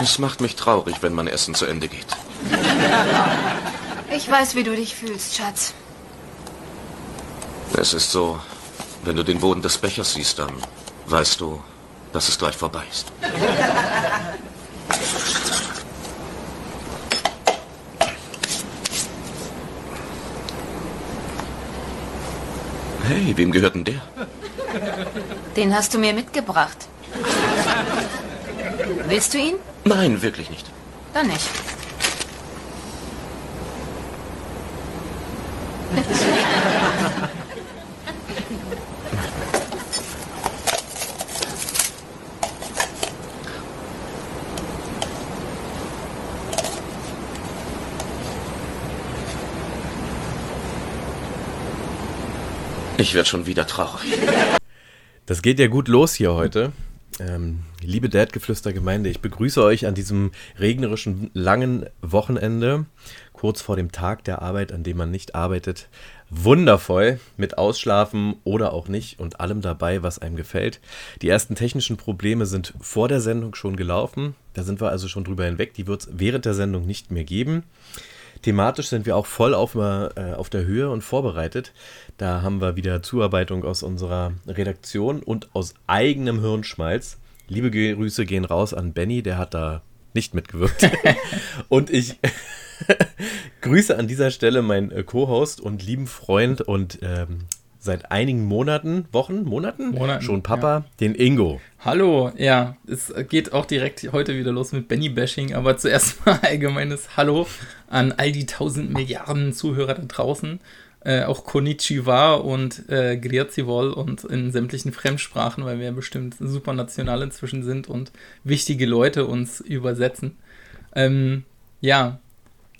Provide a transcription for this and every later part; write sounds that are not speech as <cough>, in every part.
Es macht mich traurig, wenn mein Essen zu Ende geht. Ich weiß, wie du dich fühlst, Schatz. Es ist so, wenn du den Boden des Bechers siehst, dann weißt du, dass es gleich vorbei ist. Hey, wem gehört denn der? Den hast du mir mitgebracht. Willst du ihn? Nein, wirklich nicht. Dann nicht. Ich werde schon wieder traurig. Das geht ja gut los hier heute. Ähm, liebe Dad-Geflüster-Gemeinde, ich begrüße euch an diesem regnerischen, langen Wochenende, kurz vor dem Tag der Arbeit, an dem man nicht arbeitet. Wundervoll, mit Ausschlafen oder auch nicht und allem dabei, was einem gefällt. Die ersten technischen Probleme sind vor der Sendung schon gelaufen. Da sind wir also schon drüber hinweg. Die wird es während der Sendung nicht mehr geben. Thematisch sind wir auch voll auf, äh, auf der Höhe und vorbereitet. Da haben wir wieder Zuarbeitung aus unserer Redaktion und aus eigenem Hirnschmalz. Liebe Grüße gehen raus an Benny, der hat da nicht mitgewirkt. <laughs> und ich <laughs> grüße an dieser Stelle meinen äh, Co-Host und lieben Freund und ähm, seit einigen Monaten, Wochen, Monaten, Monaten schon Papa, ja. den Ingo. Hallo, ja, es geht auch direkt heute wieder los mit Benny-Bashing, aber zuerst mal <laughs> allgemeines Hallo an all die tausend Milliarden Zuhörer da draußen. Äh, auch Konnichiwa und äh, Grüezi wohl und in sämtlichen Fremdsprachen, weil wir ja bestimmt super national inzwischen sind und wichtige Leute uns übersetzen. Ähm, ja,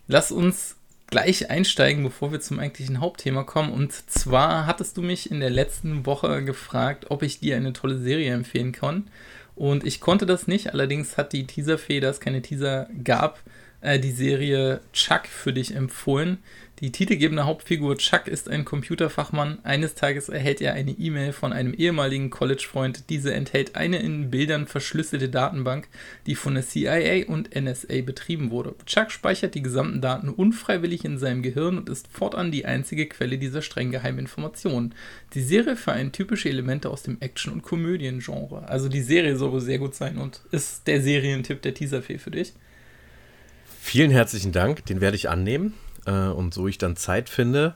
lass uns gleich einsteigen, bevor wir zum eigentlichen Hauptthema kommen. Und zwar hattest du mich in der letzten Woche gefragt, ob ich dir eine tolle Serie empfehlen kann. Und ich konnte das nicht. Allerdings hat die Teaserfee, da es keine Teaser gab, äh, die Serie Chuck für dich empfohlen. Die titelgebende Hauptfigur Chuck ist ein Computerfachmann. Eines Tages erhält er eine E-Mail von einem ehemaligen College-Freund. Diese enthält eine in Bildern verschlüsselte Datenbank, die von der CIA und NSA betrieben wurde. Chuck speichert die gesamten Daten unfreiwillig in seinem Gehirn und ist fortan die einzige Quelle dieser streng geheimen Informationen. Die Serie vereint typische Elemente aus dem Action- und Komödien-Genre. Also die Serie soll wohl sehr gut sein und ist der Serientipp der Teaserfee für dich. Vielen herzlichen Dank, den werde ich annehmen. Äh, und so ich dann Zeit finde,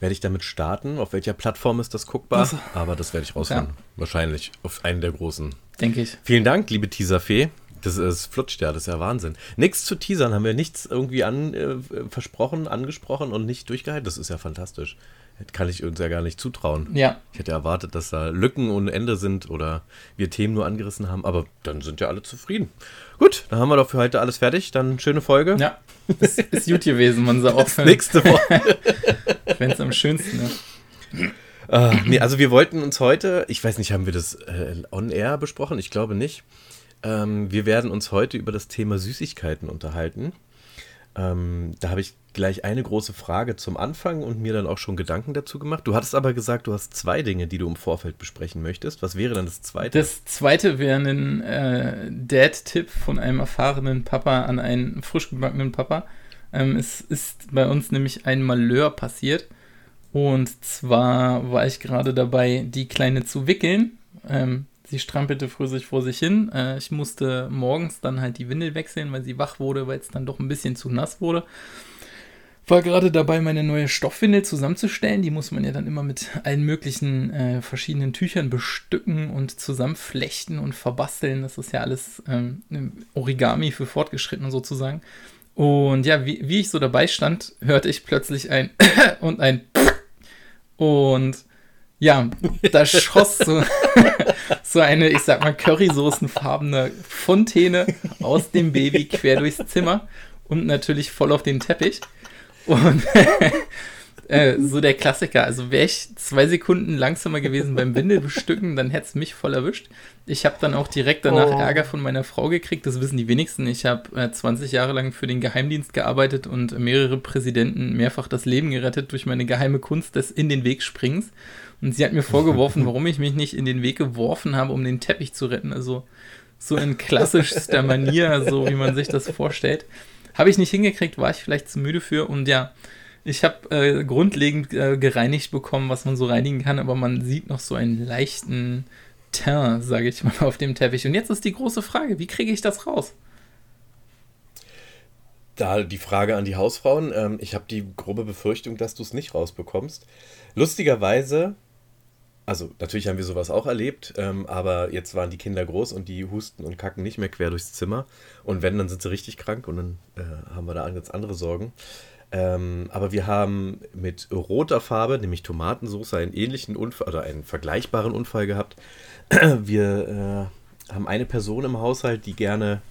werde ich damit starten. Auf welcher Plattform ist das guckbar? Also, Aber das werde ich rausfinden. Ja. Wahrscheinlich auf einen der großen. Denke ich. Vielen Dank, liebe Teaserfee. Das ist flutscht ja, das ist ja Wahnsinn. Nichts zu teasern, haben wir nichts irgendwie an, äh, versprochen, angesprochen und nicht durchgehalten. Das ist ja fantastisch. Das kann ich uns ja gar nicht zutrauen. Ja. Ich hätte erwartet, dass da Lücken ohne Ende sind oder wir Themen nur angerissen haben, aber dann sind ja alle zufrieden. Gut, dann haben wir doch für heute alles fertig. Dann schöne Folge. Ja, ist, ist gut gewesen, man soll aufhören. Nächste Woche. <laughs> Wenn es am schönsten ist. Uh, nee, also wir wollten uns heute, ich weiß nicht, haben wir das äh, on air besprochen? Ich glaube nicht. Ähm, wir werden uns heute über das Thema Süßigkeiten unterhalten. Ähm, da habe ich gleich eine große Frage zum Anfang und mir dann auch schon Gedanken dazu gemacht. Du hattest aber gesagt, du hast zwei Dinge, die du im Vorfeld besprechen möchtest. Was wäre dann das zweite? Das zweite wäre ein äh, Dad-Tipp von einem erfahrenen Papa an einen frisch gebackenen Papa. Ähm, es ist bei uns nämlich ein Malheur passiert. Und zwar war ich gerade dabei, die Kleine zu wickeln. Ähm, sie strampelte fröhlich vor sich hin. Äh, ich musste morgens dann halt die Windel wechseln, weil sie wach wurde, weil es dann doch ein bisschen zu nass wurde. War gerade dabei, meine neue Stoffwindel zusammenzustellen. Die muss man ja dann immer mit allen möglichen äh, verschiedenen Tüchern bestücken und zusammenflechten und verbasteln. Das ist ja alles ähm, Origami für Fortgeschrittene sozusagen. Und ja, wie, wie ich so dabei stand, hörte ich plötzlich ein <coughs> und ein und ja, da schoss so, <laughs> <laughs> <laughs> so eine, ich sag mal, currysoßenfarbene Fontäne aus dem Baby quer durchs Zimmer und natürlich voll auf den Teppich. Und <laughs> äh, so der Klassiker. Also wäre ich zwei Sekunden langsamer gewesen beim Windelbestücken, dann hätte es mich voll erwischt. Ich habe dann auch direkt danach Oh. Ärger von meiner Frau gekriegt. Das wissen die wenigsten. Ich habe äh, 20 Jahre lang für den Geheimdienst gearbeitet und mehrere Präsidenten mehrfach das Leben gerettet durch meine geheime Kunst des In den Weg Springens. Und sie hat mir vorgeworfen, warum ich mich nicht in den Weg geworfen habe, um den Teppich zu retten. Also so in klassischster Manier, so wie man sich das vorstellt. Habe ich nicht hingekriegt, war ich vielleicht zu müde für und ja, ich habe äh, grundlegend äh, gereinigt bekommen, was man so reinigen kann, aber man sieht noch so einen leichten Teint, sage ich mal, auf dem Teppich. Und jetzt ist die große Frage, wie kriege ich das raus? Da die Frage an die Hausfrauen. Ähm, ich habe die grobe Befürchtung, dass du es nicht rausbekommst. Lustigerweise, also natürlich haben wir sowas auch erlebt, ähm, aber jetzt waren die Kinder groß und die husten und kacken nicht mehr quer durchs Zimmer. Und wenn, dann sind sie richtig krank und dann äh, haben wir da ganz andere Sorgen. Ähm, aber wir haben mit roter Farbe, nämlich Tomatensauce, einen ähnlichen Unfall oder einen vergleichbaren Unfall gehabt. <clears throat> Wir äh, haben eine Person im Haushalt, die gerne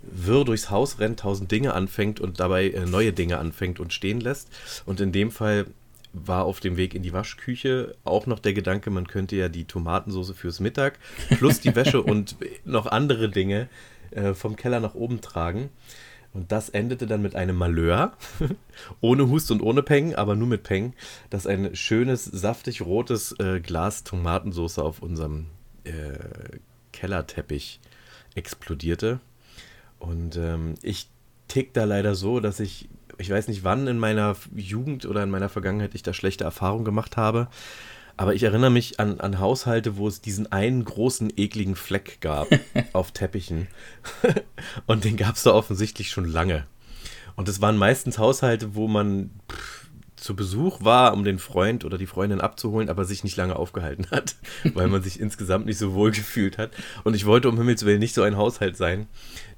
wirr durchs Haus rennt, tausend Dinge anfängt und dabei äh, neue Dinge anfängt und stehen lässt. Und in dem Fall war auf dem Weg in die Waschküche auch noch der Gedanke, man könnte ja die Tomatensauce fürs Mittag plus die Wäsche <laughs> und noch andere Dinge äh, vom Keller nach oben tragen. Und das endete dann mit einem Malheur, <laughs> ohne Hust und ohne Peng, aber nur mit Peng, dass ein schönes, saftig rotes äh, Glas Tomatensauce auf unserem äh, Kellerteppich explodierte. Und ähm, ich tick da leider so, dass ich, ich weiß nicht wann in meiner Jugend oder in meiner Vergangenheit ich da schlechte Erfahrungen gemacht habe. Aber ich erinnere mich an, an Haushalte, wo es diesen einen großen, ekligen Fleck gab <laughs> auf Teppichen. <laughs> und den gab es da offensichtlich schon lange. Und es waren meistens Haushalte, wo man pff, zu Besuch war, um den Freund oder die Freundin abzuholen, aber sich nicht lange aufgehalten hat, <laughs> weil man sich insgesamt nicht so wohl gefühlt hat. Und ich wollte um Himmels Willen nicht so ein Haushalt sein.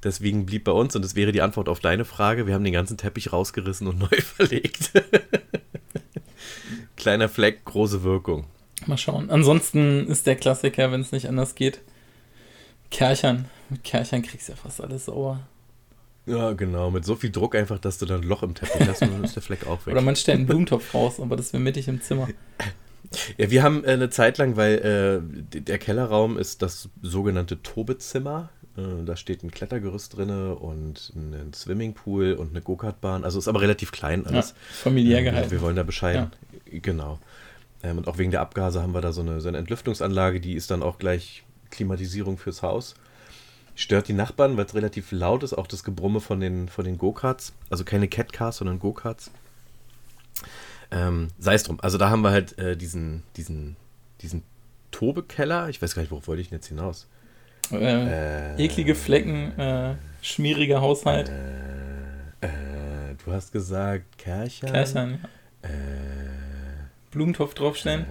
Deswegen blieb bei uns, und das wäre die Antwort auf deine Frage, wir haben den ganzen Teppich rausgerissen und <laughs> neu verlegt. <laughs> Kleiner Fleck, große Wirkung. Mal schauen. Ansonsten ist der Klassiker, wenn es nicht anders geht, Kerchern. Mit Kerchern kriegst du ja fast alles sauer. Ja, genau. Mit so viel Druck einfach, dass du dann ein Loch im Teppich hast und dann ist der Fleck auch weg. Oder man stellt einen Blumentopf raus, aber das wäre mittig im Zimmer. <laughs> Ja, wir haben äh, eine Zeit lang, weil äh, der Kellerraum ist das sogenannte Tobezimmer. Äh, da steht ein Klettergerüst drin und ein Swimmingpool und eine Go-Kart-Bahn. Also ist aber relativ klein alles. Ja, familiär äh, gehalten. Wir wollen da bescheiden. Ja. Genau. Ähm, und auch wegen der Abgase haben wir da so eine, so eine Entlüftungsanlage, die ist dann auch gleich Klimatisierung fürs Haus. Stört die Nachbarn, weil es relativ laut ist, auch das Gebrumme von den, von den Go-Karts. Also keine Catcars, sondern Go-Karts. Ähm, Sei es drum. Also da haben wir halt äh, diesen, diesen, diesen Tobekeller. Ich weiß gar nicht, worauf wollte ich denn jetzt hinaus? Äh, äh, eklige Flecken, äh, schmieriger Haushalt. Äh, äh, du hast gesagt Kerchern. Kerchern, ja. Blumentopf draufstellen.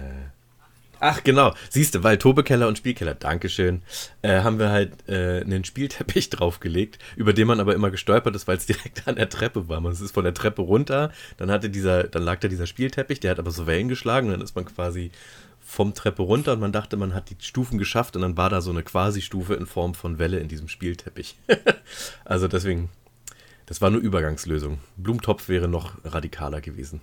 Ach, genau. Siehst du, weil Tobekeller und Spielkeller, Dankeschön, äh, haben wir halt äh, einen Spielteppich <laughs> draufgelegt, über den man aber immer gestolpert ist, weil es direkt an der Treppe war. Man ist von der Treppe runter, dann hatte dieser, dann lag da dieser Spielteppich, der hat aber so Wellen geschlagen und dann ist man quasi vom Treppe runter und man dachte, man hat die Stufen geschafft und dann war da so eine Quasi-Stufe in Form von Welle in diesem Spielteppich. <laughs> also deswegen, das war nur Übergangslösung. Blumentopf wäre noch radikaler gewesen.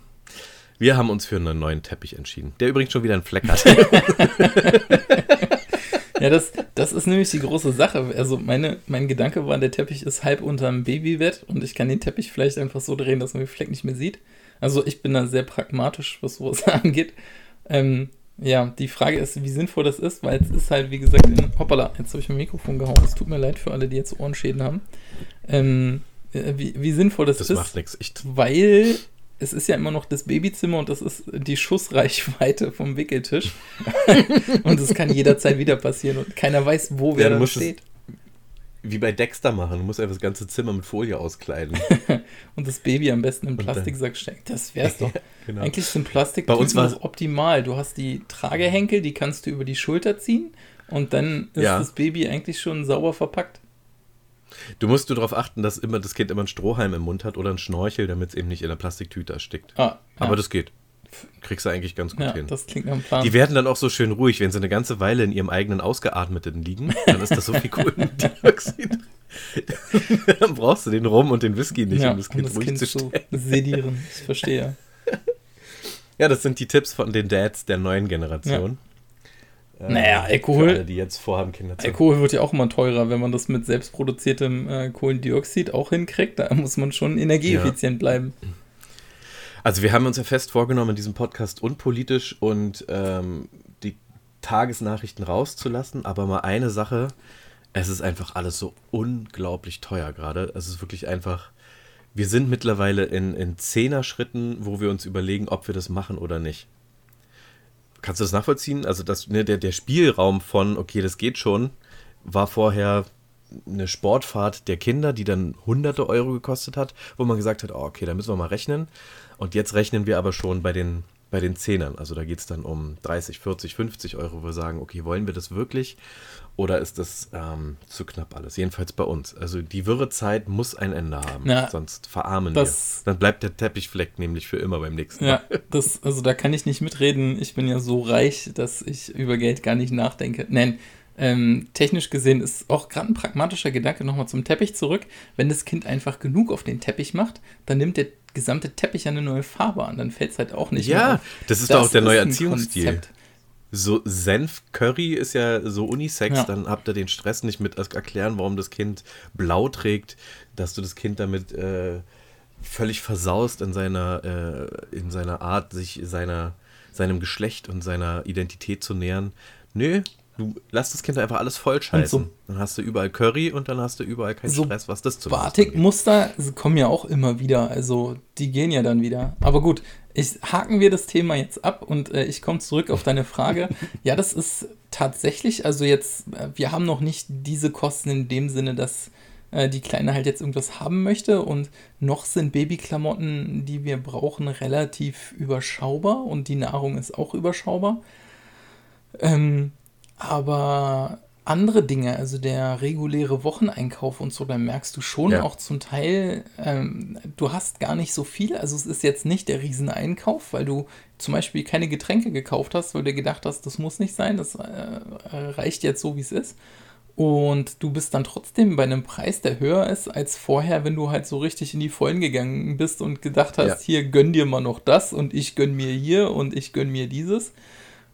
Wir haben uns für einen neuen Teppich entschieden, der übrigens schon wieder einen Fleck hat. <laughs> ja, das, das ist nämlich die große Sache. Also meine, mein Gedanke war, der Teppich ist halb unterm Babybett und ich kann den Teppich vielleicht einfach so drehen, dass man den Fleck nicht mehr sieht. Also ich bin da sehr pragmatisch, was sowas <laughs> angeht. Ähm, ja, die Frage ist, wie sinnvoll das ist, weil es ist halt, wie gesagt, in, hoppala, jetzt habe ich mein Mikrofon gehauen. Es tut mir leid für alle, die jetzt Ohrenschäden haben. Ähm, äh, wie, wie sinnvoll das, das ist. Das macht nichts. Weil es ist ja immer noch das Babyzimmer und das ist die Schussreichweite vom Wickeltisch. <laughs> und es kann jederzeit wieder passieren und keiner weiß, wo wer ja, da steht. Wie bei Dexter machen, du musst einfach das ganze Zimmer mit Folie auskleiden. <laughs> und das Baby am besten im Plastiksack stecken. Das wär's doch. <laughs> genau. Eigentlich sind Plastik bei uns war optimal. Du hast die Tragehenkel, die kannst du über die Schulter ziehen und dann ist ja. das Baby eigentlich schon sauber verpackt. Du musst nur darauf achten, dass immer das Kind immer einen Strohhalm im Mund hat oder einen Schnorchel, damit es eben nicht in der Plastiktüte erstickt. Ah, Aber das geht. Kriegst du eigentlich ganz gut ja, hin. Das klingt am Plan. Die werden dann auch so schön ruhig, wenn sie eine ganze Weile in ihrem eigenen Ausgeatmeten liegen. Dann ist das so viel Kohlendioxid. <laughs> dann brauchst du den Rum und den Whisky nicht, ja, um das Kind um das ruhig kind zu. So sedieren, ich verstehe. <laughs> Ja, das sind die Tipps von den Dads der neuen Generation. Ja. Naja, Alkohol. Alle, die jetzt vorhaben, Kinder zu Alkohol wird ja auch immer teurer, wenn man das mit selbstproduziertem äh, Kohlendioxid auch hinkriegt. Da muss man schon energieeffizient ja. bleiben. Also, wir haben uns ja fest vorgenommen, in diesem Podcast unpolitisch und ähm, die Tagesnachrichten rauszulassen, aber mal eine Sache es ist einfach alles so unglaublich teuer gerade. Es ist wirklich einfach. Wir sind mittlerweile in, in Zehner-Schritten, wo wir uns überlegen, ob wir das machen oder nicht. Kannst du das nachvollziehen? Also das, ne, der, der Spielraum von, okay, das geht schon, war vorher eine Sportfahrt der Kinder, die dann hunderte Euro gekostet hat, wo man gesagt hat, oh, okay, da müssen wir mal rechnen. Und jetzt rechnen wir aber schon bei den, bei den Zehnern. Also da geht es dann um 30, 40, 50 Euro, wo wir sagen, okay, wollen wir das wirklich? Oder ist das ähm, zu knapp alles? Jedenfalls bei uns. Also die Wirrezeit muss ein Ende haben, Na, sonst verarmen das- wir. Dann bleibt der Teppichfleck nämlich für immer beim nächsten Ja, Mal. <laughs> das, also da kann ich nicht mitreden. Ich bin ja so reich, dass ich über Geld gar nicht nachdenke. Nein, ähm, technisch gesehen ist auch gerade ein pragmatischer Gedanke nochmal zum Teppich zurück. Wenn das Kind einfach genug auf den Teppich macht, dann nimmt der gesamte Teppich eine neue Farbe an. Dann fällt es halt auch nicht mehr Ja, das ist doch auch der neue Erziehungsstil. Konzept. So Senf-Curry ist ja so Unisex, Ja. dann habt ihr den Stress nicht mit erklären, warum das Kind blau trägt, dass du das Kind damit äh, völlig versaust in seiner, äh, in seiner Art, sich seiner, seinem Geschlecht und seiner Identität zu nähern. Nö, du lass das Kind einfach alles vollscheißen. So- Dann hast du überall Curry und dann hast du überall keinen So Stress, was das zu. Batikmuster kommen ja auch immer wieder, also die gehen ja dann wieder. Aber gut, ich, haken wir das Thema jetzt ab und äh, ich komme zurück auf deine Frage. <laughs> ja, das ist tatsächlich, also jetzt, äh, wir haben noch nicht diese Kosten in dem Sinne, dass äh, die Kleine halt jetzt irgendwas haben möchte und noch sind Babyklamotten, die wir brauchen, relativ überschaubar und die Nahrung ist auch überschaubar. Ähm, aber andere Dinge, also der reguläre Wocheneinkauf und so, da merkst du schon Ja. auch zum Teil, ähm, du hast gar nicht so viel. Also es ist jetzt nicht der Rieseneinkauf, weil du zum Beispiel keine Getränke gekauft hast, weil du gedacht hast, das muss nicht sein, das äh, reicht jetzt so, wie es ist. Und du bist dann trotzdem bei einem Preis, der höher ist als vorher, wenn du halt so richtig in die Vollen gegangen bist und gedacht hast, Ja. hier gönn dir mal noch das und ich gönn mir hier und ich gönn mir dieses.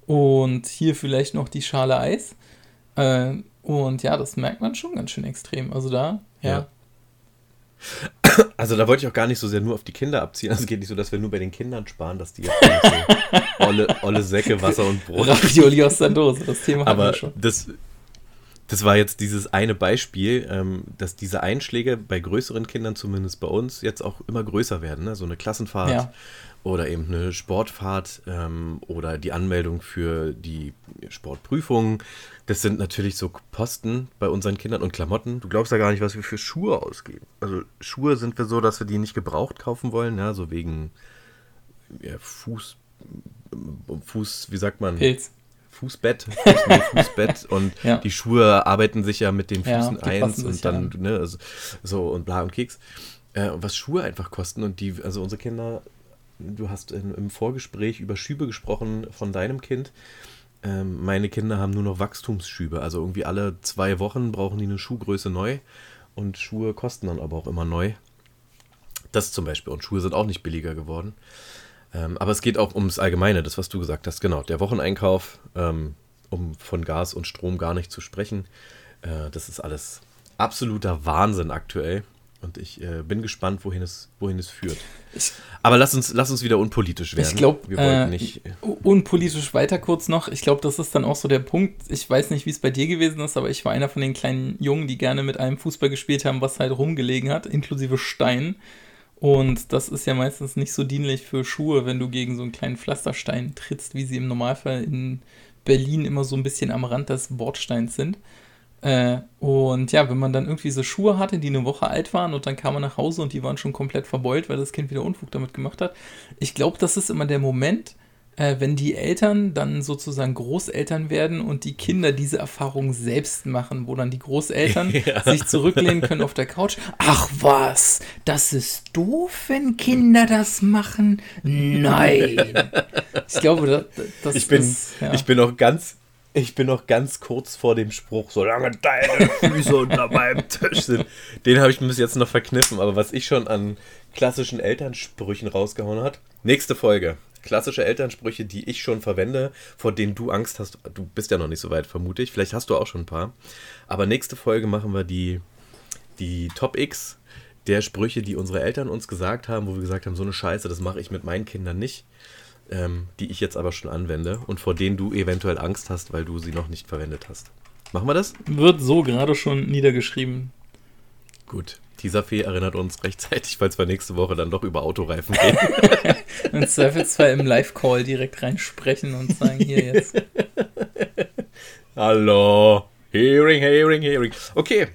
Und hier vielleicht noch die Schale Eis. Äh, und ja, das merkt man schon ganz schön extrem. Also da, ja. Ja. Also da wollte ich auch gar nicht so sehr nur auf die Kinder abziehen. Also es geht nicht so, dass wir nur bei den Kindern sparen, dass die jetzt so olle, olle Säcke, Wasser und Brot. <laughs> Ravioli aus der Dose, das Thema hatten Aber wir schon. das, das war jetzt dieses eine Beispiel, ähm, dass diese Einschläge bei größeren Kindern, zumindest bei uns, jetzt auch immer größer werden. Ne? So eine Klassenfahrt Ja. Oder eben eine Sportfahrt ähm, oder die Anmeldung für die Sportprüfungen. Das sind natürlich so Posten bei unseren Kindern und Klamotten. Du glaubst ja gar nicht, was wir für Schuhe ausgeben. Also Schuhe sind wir so, dass wir die nicht gebraucht kaufen wollen, ja, so wegen ja, Fuß, Fuß, wie sagt man? Pilz. Fußbett, Fuß, <laughs> Fußbett und Ja. die Schuhe arbeiten sich ja mit den Ja, Füßen die eins und dann, ja ne, also, so und bla und Keks. Äh, was Schuhe einfach kosten und die, also unsere Kinder, du hast in, im Vorgespräch über Schübe gesprochen von deinem Kind. Ähm, meine Kinder haben nur noch Wachstumsschübe, also irgendwie alle zwei Wochen brauchen die eine Schuhgröße neu und Schuhe kosten dann aber auch immer neu. Das zum Beispiel. Und Schuhe sind auch nicht billiger geworden. Ähm, aber es geht auch ums Allgemeine, das, was du gesagt hast. Genau, der Wocheneinkauf, ähm, um von Gas und Strom gar nicht zu sprechen. Äh, das ist alles absoluter Wahnsinn aktuell. Und ich äh, bin gespannt, wohin es, wohin es führt. Ich- aber lass uns, lass uns wieder unpolitisch werden. Ich glaube, wir wollten äh, nicht. unpolitisch weiter kurz noch. Ich glaube, das ist dann auch so der Punkt. Ich weiß nicht, wie es bei dir gewesen ist, aber ich war einer von den kleinen Jungen, die gerne mit einem Fußball gespielt haben, was halt rumgelegen hat, inklusive Stein. Und das ist ja meistens nicht so dienlich für Schuhe, wenn du gegen so einen kleinen Pflasterstein trittst, wie sie im Normalfall in Berlin immer so ein bisschen am Rand des Bordsteins sind. Äh, und ja, wenn man dann irgendwie so Schuhe hatte, die eine Woche alt waren und dann kam man nach Hause und die waren schon komplett verbeult, weil das Kind wieder Unfug damit gemacht hat. Ich glaube, das ist immer der Moment, äh, wenn die Eltern dann sozusagen Großeltern werden und die Kinder diese Erfahrung selbst machen, wo dann die Großeltern <laughs> Ja. sich zurücklehnen können auf der Couch. Ach was, das ist doof, wenn Kinder das machen? Nein. <laughs> Ich glaube, das, das Ich bin, ist, ja. ich bin noch ganz, ich bin noch ganz kurz vor dem Spruch, solange deine Füße unter meinem Tisch sind. Den habe ich mir bis jetzt noch verkniffen, aber was ich schon an klassischen Elternsprüchen rausgehauen hat. Nächste Folge. Klassische Elternsprüche, die ich schon verwende, vor denen du Angst hast. Du bist ja noch nicht so weit, vermute ich. Vielleicht hast du auch schon ein paar. Aber nächste Folge machen wir die, die Top X der Sprüche, die unsere Eltern uns gesagt haben, wo wir gesagt haben, so eine Scheiße, das mache ich mit meinen Kindern nicht ähm, die ich jetzt aber schon anwende und vor denen du eventuell Angst hast, weil du sie noch nicht verwendet hast. Machen wir das? Wird so gerade schon niedergeschrieben. Gut. Tesafee erinnert uns rechtzeitig, falls wir nächste Woche dann doch über Autoreifen reden. <laughs> Im Zweifelsfall im Live-Call direkt reinsprechen und sagen, hier jetzt. <laughs> Hallo. Hearing, hearing, hearing. Okay.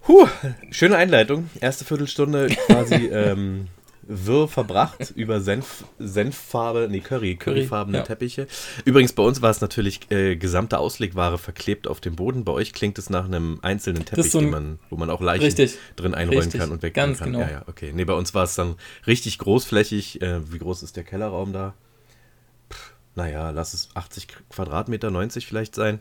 Puh, schöne Einleitung. Erste Viertelstunde quasi <laughs> ähm, wirr verbracht <laughs> über Senf, Senffarbe, nee, Curry, curryfarbene ja. Teppiche. Übrigens, bei uns war es natürlich äh, gesamte Auslegware verklebt auf dem Boden. Bei euch klingt es nach einem einzelnen Teppich, so ein- man, wo man auch Leichen Richtig. drin einrollen Richtig. kann und Ganz kann. genau. Ja, ja, okay. Nee, bei uns war es dann richtig großflächig. Äh, wie groß ist der Kellerraum da? Pff, naja, lass es 80 Quadratmeter, 90 vielleicht sein.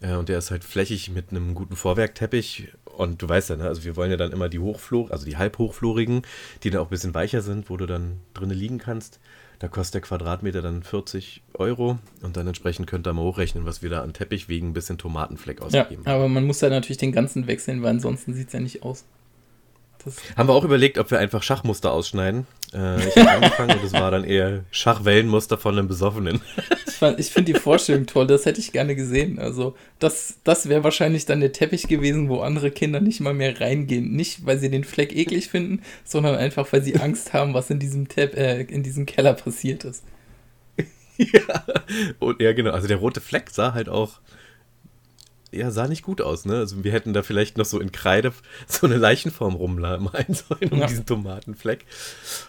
Äh, und der ist halt flächig mit einem guten Vorwerkteppich. Und du weißt ja, ne, also wir wollen ja dann immer die Hochflur, also die halbhochflurigen, die dann auch ein bisschen weicher sind, wo du dann drinnen liegen kannst. Da kostet der Quadratmeter dann 40 Euro und dann entsprechend könnt ihr mal hochrechnen, was wir da an Teppich wegen ein bisschen Tomatenfleck Ja, ausgeben. aber man muss ja natürlich den ganzen wechseln, weil ansonsten sieht es ja nicht aus. Das, Haben wir auch überlegt, ob wir einfach Schachmuster ausschneiden. Äh, ich habe <laughs> angefangen und es war dann eher Schachwellenmuster von einem Besoffenen. <laughs> ich fand- ich finde die Vorstellung toll, das hätte ich gerne gesehen. Also, das, das wäre wahrscheinlich dann der Teppich gewesen, wo andere Kinder nicht mal mehr reingehen. Nicht, weil sie den Fleck eklig finden, sondern einfach, weil sie Angst haben, was in diesem, Tepp, äh, in diesem Keller passiert ist. <laughs> ja. Und ja, genau. Also der rote Fleck sah halt auch. Ja, sah nicht gut aus, ne? Also wir hätten da vielleicht noch so in Kreide <laughs> so eine Leichenform rummalen sollen um Ja. diesen Tomatenfleck.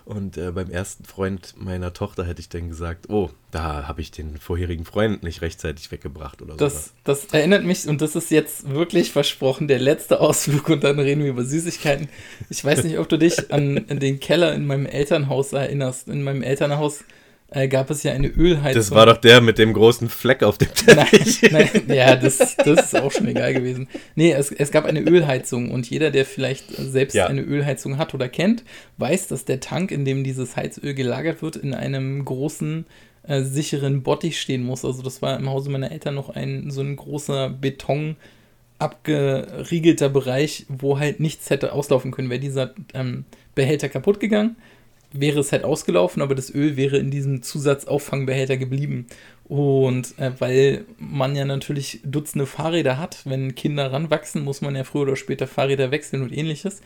Und äh, beim ersten Freund meiner Tochter hätte ich dann gesagt, oh, da habe ich den vorherigen Freund nicht rechtzeitig weggebracht oder so. Das, das erinnert mich, und das ist jetzt wirklich versprochen, der letzte Ausflug und dann reden wir über Süßigkeiten. Ich weiß nicht, ob du dich an, an den Keller in meinem Elternhaus erinnerst. In meinem Elternhaus äh, gab es ja eine Ölheizung. Das war doch der mit dem großen Fleck auf dem <laughs> Nein, Teppich. nein, ja, das, das ist auch schon egal gewesen. Nee, es, es gab eine Ölheizung und jeder, der vielleicht selbst Ja. eine Ölheizung hat oder kennt, weiß, dass der Tank, in dem dieses Heizöl gelagert wird, in einem großen, äh, sicheren Bottich stehen muss. Also das war im Hause meiner Eltern noch ein so ein großer Beton abgeriegelter Bereich, wo halt nichts hätte auslaufen können. Wäre dieser ähm, Behälter kaputt gegangen, wäre es halt ausgelaufen, aber das Öl wäre in diesem Zusatzauffangbehälter geblieben. Und äh, weil man ja natürlich Dutzende Fahrräder hat, wenn Kinder ranwachsen, muss man ja früher oder später Fahrräder wechseln und ähnliches.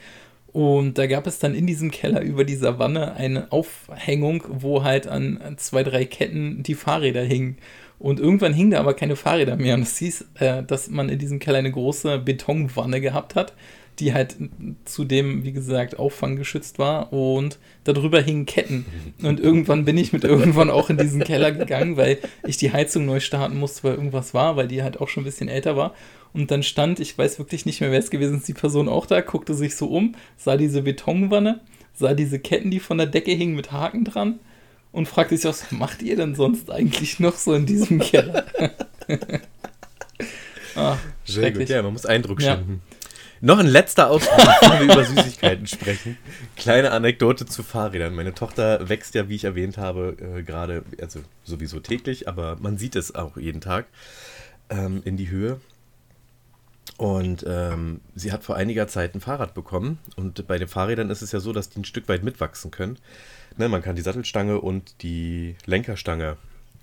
Und da gab es dann in diesem Keller über dieser Wanne eine Aufhängung, wo halt an, zwei, drei Ketten die Fahrräder hingen. Und irgendwann hingen da aber keine Fahrräder mehr. Und das hieß, äh, dass man in diesem Keller eine große Betonwanne gehabt hat, die halt zudem, wie gesagt, auffanggeschützt war. Und darüber hingen Ketten. Und irgendwann bin ich mit irgendwann auch in diesen Keller gegangen, weil ich die Heizung neu starten musste, weil irgendwas war, weil die halt auch schon ein bisschen älter war. Und dann stand, ich weiß wirklich nicht mehr, wer es gewesen ist, die Person auch da, guckte sich so um, sah diese Betonwanne, sah diese Ketten, die von der Decke hingen mit Haken dran und fragte sich, was macht ihr denn sonst eigentlich noch so in diesem Keller? <laughs> ah, Sehr gut, ja, man muss Eindruck Ja. schinden. Noch ein letzter Ausflug, bevor wir über Süßigkeiten sprechen. Kleine Anekdote zu Fahrrädern. Meine Tochter wächst ja, wie ich erwähnt habe, äh, gerade, also sowieso täglich, aber man sieht es auch jeden Tag ähm, in die Höhe. Und ähm, sie hat vor einiger Zeit ein Fahrrad bekommen. Und bei den Fahrrädern ist es ja so, dass die ein Stück weit mitwachsen können. Ne, man kann die Sattelstange und die Lenkerstange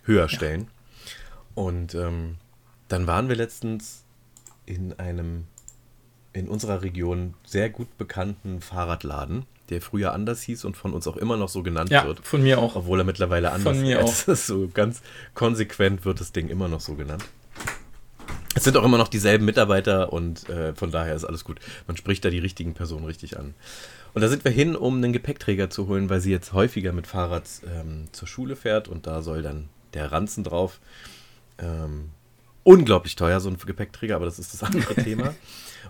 höher stellen. Und ähm, dann waren wir letztens in einem in unserer Region sehr gut bekannten Fahrradladen, der früher anders hieß und von uns auch immer noch so genannt Ja, wird. von mir auch. Obwohl er mittlerweile anders mir ist. <laughs> Ist so ganz konsequent wird das Ding immer noch so genannt. Es sind auch immer noch dieselben Mitarbeiter und äh, von daher ist alles gut. Man spricht da die richtigen Personen richtig an. Und da sind wir hin, um einen Gepäckträger zu holen, weil sie jetzt häufiger mit Fahrrad ähm, zur Schule fährt und da soll dann der Ranzen drauf. Ähm, unglaublich teuer, so ein Gepäckträger, aber das ist das andere <laughs> Thema.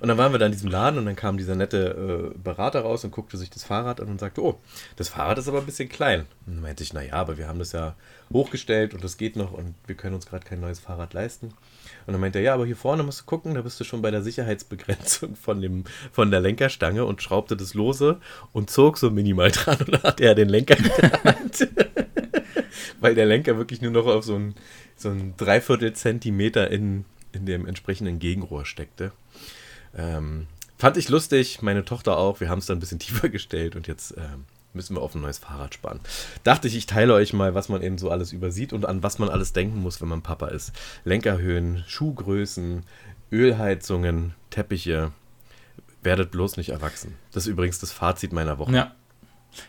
Und dann waren wir da in diesem Laden und dann kam dieser nette äh, Berater raus und guckte sich das Fahrrad an und sagte, oh, das Fahrrad ist aber ein bisschen klein. Und dann meinte ich, naja, aber wir haben das ja hochgestellt und das geht noch und wir können uns gerade kein neues Fahrrad leisten. Und dann meinte er, ja, aber hier vorne musst du gucken, da bist du schon bei der Sicherheitsbegrenzung von, dem, von der Lenkerstange und schraubte das lose und zog so minimal dran und dann hatte er den Lenker in der Hand. Weil der Lenker wirklich nur noch auf so ein, so ein Dreiviertel Zentimeter in, in dem entsprechenden Gegenrohr steckte. Ähm, fand ich lustig, meine Tochter auch. Wir haben es dann ein bisschen <laughs> tiefer gestellt und jetzt ähm, Müssen wir auf ein neues Fahrrad sparen. Dachte ich, ich teile euch mal, was man eben so alles übersieht und an was man alles denken muss, wenn man Papa ist. Lenkerhöhen, Schuhgrößen, Ölheizungen, Teppiche. Werdet bloß nicht erwachsen. Das ist übrigens das Fazit meiner Woche. Ja.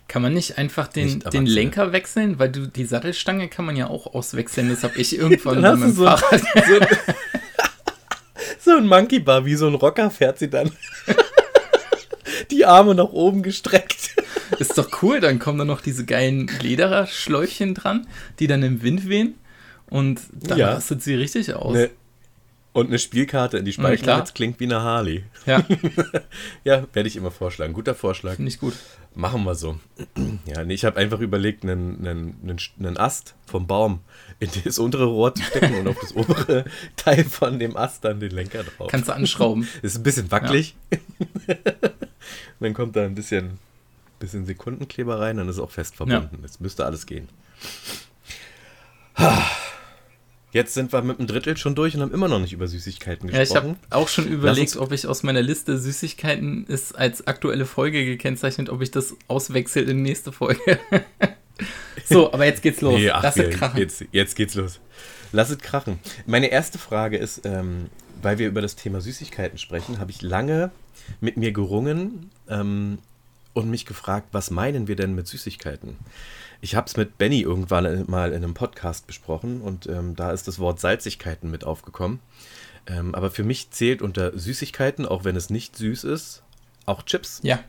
Kann man nicht einfach den, Nicht den. Lenker wechseln? Weil du die Sattelstange kann man ja auch auswechseln. Das habe ich irgendwann Dann meinem so, Fahrrad. <laughs> so, so ein Monkey Bar, wie so ein Rocker fährt sie dann. <laughs> Die Arme nach oben gestreckt. Ist doch cool, dann kommen da noch diese geilen Lederschläufchen dran, die dann im Wind wehen. Und dann Ja. rastet sie richtig aus. Ne, und eine Spielkarte in die klar. Speichelnetz klingt wie eine Harley. Ja, <laughs> Ja, werde ich immer vorschlagen. Guter Vorschlag. finde ich gut. Machen wir so. Ja, nee, ich habe einfach überlegt, einen, einen, einen, einen Ast vom Baum in das untere Rohr zu stecken und auf das obere <laughs> Teil von dem Ast dann den Lenker drauf. Kannst du anschrauben. <laughs> ist ein bisschen wackelig. dann kommt da ein bisschen, bisschen Sekundenkleber rein, dann ist es auch fest verbunden. Jetzt müsste alles gehen. Jetzt sind wir mit einem Drittel schon durch und haben immer noch nicht über Süßigkeiten Ja, ich habe gesprochen. auch schon überlegt, ob ich aus meiner Liste Süßigkeiten ist als aktuelle Folge gekennzeichnet, ob ich das auswechsel in die nächste Folge. <laughs> so, aber jetzt geht's los. Nee, ach, Lass wir- es krachen. Jetzt, jetzt geht's los. Lass es krachen. Meine erste Frage ist, ähm, weil wir über das Thema Süßigkeiten sprechen, habe ich lange mit mir gerungen ähm, und mich gefragt, was meinen wir denn mit Süßigkeiten? Ich habe es mit Benny irgendwann mal in einem Podcast besprochen und ähm, da ist das Wort Salzigkeiten mit aufgekommen. Ähm, aber für mich zählt unter Süßigkeiten, auch wenn es nicht süß ist, auch Chips. Ja,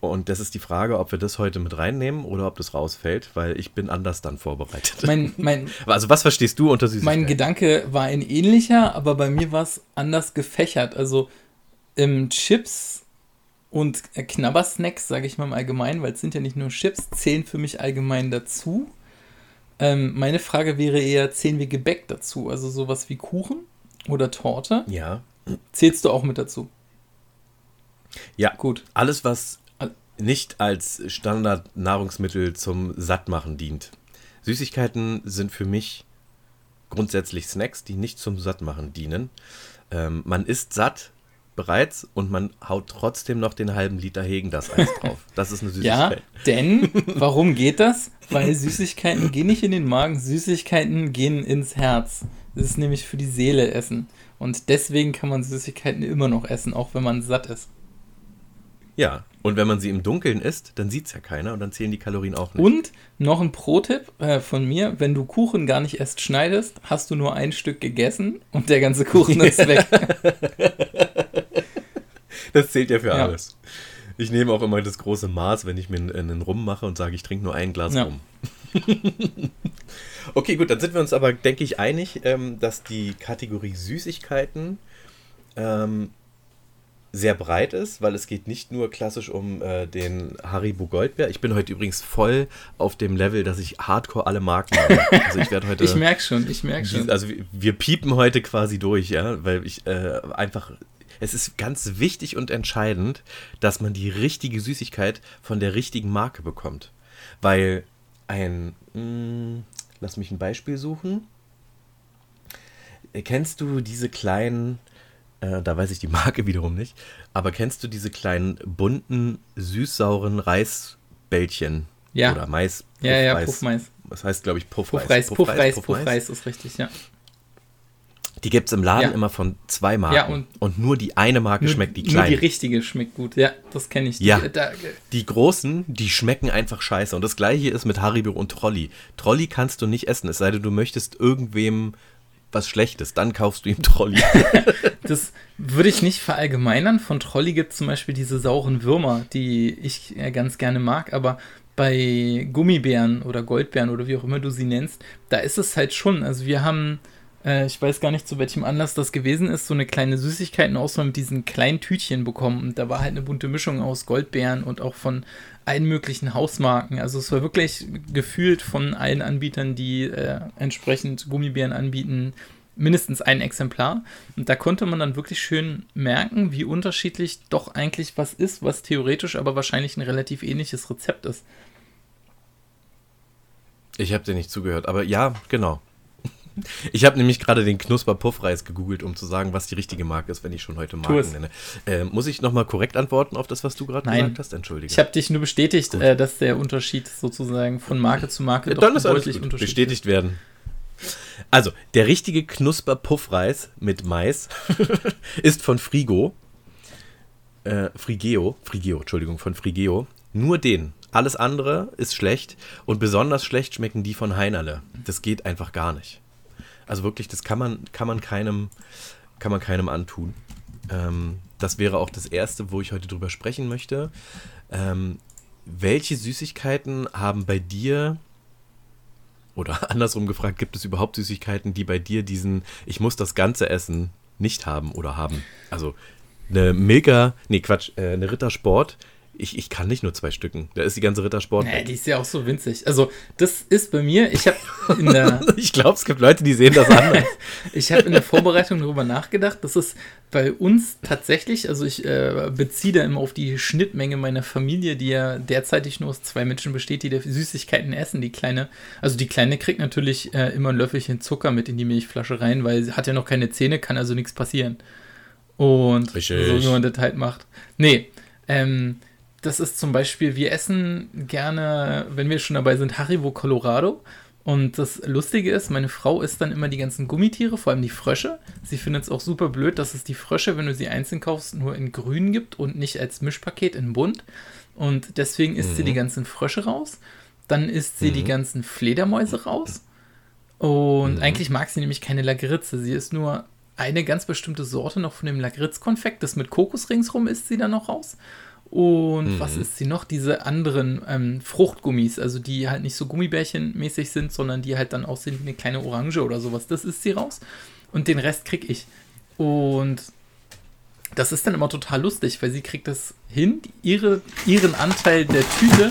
Und das ist die Frage, ob wir das heute mit reinnehmen oder ob das rausfällt, weil ich bin anders dann vorbereitet. mein, mein, <laughs> Also was verstehst du unter Süßigkeiten? mein Gedanke war ein ähnlicher, aber bei mir war es anders gefächert. Also ähm, Chips und Knabbersnacks, sage ich mal im Allgemeinen, weil es sind ja nicht nur Chips, zählen für mich allgemein dazu. Ähm, meine Frage wäre eher, zählen wir Gebäck dazu? Also sowas wie Kuchen oder Torte? Ja. Zählst du auch mit dazu? Ja. Gut. Alles, was nicht als Standardnahrungsmittel zum Sattmachen dient. Süßigkeiten sind für mich grundsätzlich Snacks, die nicht zum Sattmachen dienen. Ähm, man isst satt bereits und man haut trotzdem noch den halben Liter Hegen das Eis drauf. Das ist eine <laughs> Ja, Süßigkeit. denn <laughs> warum geht das? Weil Süßigkeiten gehen nicht in den Magen, Süßigkeiten gehen ins Herz. Das ist nämlich für die Seele Essen. Und deswegen kann man Süßigkeiten immer noch essen, auch wenn man satt ist. Ja. Und wenn man sie im Dunkeln isst, dann sieht es ja keiner und dann zählen die Kalorien auch nicht. Und noch ein Pro-Tipp äh, von mir: Wenn du Kuchen gar nicht erst schneidest, hast du nur ein Stück gegessen und der ganze Kuchen <laughs> ist weg. Das zählt ja für Ja. alles. Ich nehme auch immer das große Maß, wenn ich mir einen, Rum mache und sage, ich trinke nur ein Glas Ja. Rum. <laughs> okay, gut, dann sind wir uns aber, denke ich, einig, ähm, dass die Kategorie Süßigkeiten ähm, sehr breit ist, weil es geht nicht nur klassisch um äh, den Haribo Goldbär. Ich bin heute übrigens voll auf dem Level, dass ich hardcore alle Marken habe. Also ich werde <laughs> heute... Ich merke schon, ich merke schon. Also wir, wir piepen heute quasi durch, ja, weil ich äh, einfach. Es ist ganz wichtig und entscheidend, dass man die richtige Süßigkeit von der richtigen Marke bekommt. Weil ein. Mh, lass mich ein Beispiel suchen. Kennst du diese kleinen. Äh, da weiß ich die Marke <laughs> wiederum nicht. Aber kennst du diese kleinen bunten, süß-sauren Reisbällchen? Ja. Oder Mais? Ja, ja, Puffreis. Puffmais. Das heißt, glaube ich, Puffreis. Puffreis, Puffreis, Puffreis ist richtig, ja. Die gibt es im Laden Ja. immer von zwei Marken. Ja, und- und, nur die eine Marke Nur, schmeckt die nur kleine. die Die, richtige schmeckt gut, ja, das kenne ich. Ja. Die, da, großen, die schmecken einfach scheiße. Und das gleiche ist mit Haribo und Trolli. Trolli kannst du nicht essen, es sei denn, du möchtest irgendwem was Schlechtes. Dann kaufst du ihm Trolli. <laughs> Das würde ich nicht verallgemeinern. Von Trolli gibt es zum Beispiel diese sauren Würmer, die ich äh, ganz gerne mag, aber bei Gummibären oder Goldbeeren oder wie auch immer du sie nennst, da ist es halt schon. Also wir haben, äh, ich weiß gar nicht, zu welchem Anlass das gewesen ist, so eine kleine Süßigkeitenauswahl mit diesen kleinen Tütchen bekommen. Und da war halt eine bunte Mischung aus Goldbeeren und auch von allen möglichen Hausmarken. Also es war wirklich gefühlt von allen Anbietern, die äh, entsprechend Gummibären anbieten, mindestens ein Exemplar. Und da konnte man dann wirklich schön merken, wie unterschiedlich doch eigentlich was ist, was theoretisch aber wahrscheinlich ein relativ ähnliches Rezept ist. Ich habe dir nicht zugehört, aber ja, genau. Ich habe nämlich gerade den Knusper-Puffreis gegoogelt, um zu sagen, was die richtige Marke ist, wenn ich schon heute Marken nenne. Äh, muss ich nochmal korrekt antworten auf das, was du gerade gesagt hast? Entschuldige. Ich habe dich nur bestätigt, Gut. äh, dass der Unterschied sozusagen von Marke zu Marke Ja, dann ist alles deutlich gut. unterschiedlich bestätigt werden. Also, der richtige Knusper-Puffreis mit Mais <laughs> ist von Frigo. Äh, Frigeo. Frigeo, Entschuldigung, von Frigeo. Nur den. Alles andere ist schlecht und besonders schlecht schmecken die von Heinerle. Das geht einfach gar nicht. Also wirklich, das kann man, kann man keinem, kann man keinem antun. Ähm, das wäre auch das erste, wo ich heute drüber sprechen möchte. Ähm, welche Süßigkeiten haben bei dir oder <laughs> andersrum gefragt, gibt es überhaupt Süßigkeiten, die bei dir diesen Ich muss das Ganze essen nicht haben oder haben? Also eine Milka, nee Quatsch, äh, eine Rittersport. Ich, ich kann nicht nur zwei Stücken. Da ist die ganze Rittersport. Nee, die ist ja auch so winzig. Also, das ist bei mir, ich habe in der, <laughs> Ich glaube, es gibt Leute, die sehen das anders. <laughs> ich habe in der Vorbereitung darüber nachgedacht, dass es bei uns tatsächlich, also ich äh, beziehe da immer auf die Schnittmenge meiner Familie, die ja derzeitig nur aus zwei Menschen besteht, die Süßigkeiten essen. Die kleine, also die kleine kriegt natürlich äh, immer ein Löffelchen Zucker mit in die Milchflasche rein, weil sie hat ja noch keine Zähne, kann also nichts passieren. Und Richtig. so wie man das halt macht. Nee, ähm, das ist zum Beispiel, wir essen gerne, wenn wir schon dabei sind, Haribo Colorado. Und das Lustige ist, meine Frau isst dann immer die ganzen Gummitiere, vor allem die Frösche. Sie findet es auch super blöd, dass es die Frösche, wenn du sie einzeln kaufst, nur in grün gibt und nicht als Mischpaket in bunt. Und deswegen isst sie die ganzen Frösche raus. Dann isst sie die ganzen Fledermäuse raus. Und eigentlich mag sie nämlich keine Lakritze. Sie ist nur eine ganz bestimmte Sorte noch von dem Lakritzkonfekt. Das mit Kokos ringsrum isst sie dann noch raus. Und was ist sie noch? Diese anderen ähm, Fruchtgummis, also die halt nicht so Gummibärchenmäßig sind, sondern die halt dann aussehen wie eine kleine Orange oder sowas. Das ist sie raus. Und den Rest krieg ich. Und das ist dann immer total lustig, weil sie kriegt das hin, ihre, ihren Anteil der Tüte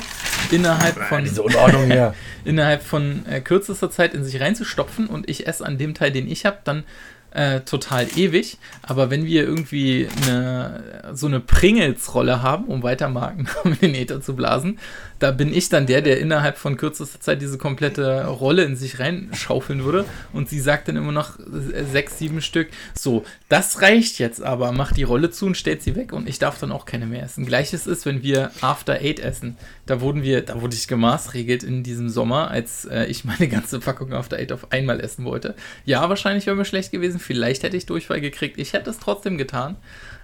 innerhalb von Unordnung hier. <laughs> innerhalb von äh, kürzester Zeit in sich reinzustopfen und ich esse an dem Teil, den ich habe, dann äh, total ewig. Aber wenn wir irgendwie eine, so eine Pringles-Rolle haben, um weiter Marken in <laughs> den Äther zu blasen, da bin ich dann der, der innerhalb von kürzester Zeit diese komplette Rolle in sich reinschaufeln würde. Und sie sagt dann immer noch äh, sechs, sieben Stück. So, das reicht jetzt aber. Macht die Rolle zu und stellt sie weg und ich darf dann auch keine mehr essen. Gleiches ist, wenn wir After Eight essen. Da wurden wir, da wurde ich gemaßregelt in diesem Sommer, als äh, ich meine ganze Packung After Eight auf einmal essen wollte. Ja, wahrscheinlich wäre mir schlecht gewesen. Vielleicht hätte ich Durchfall gekriegt. Ich hätte es trotzdem getan.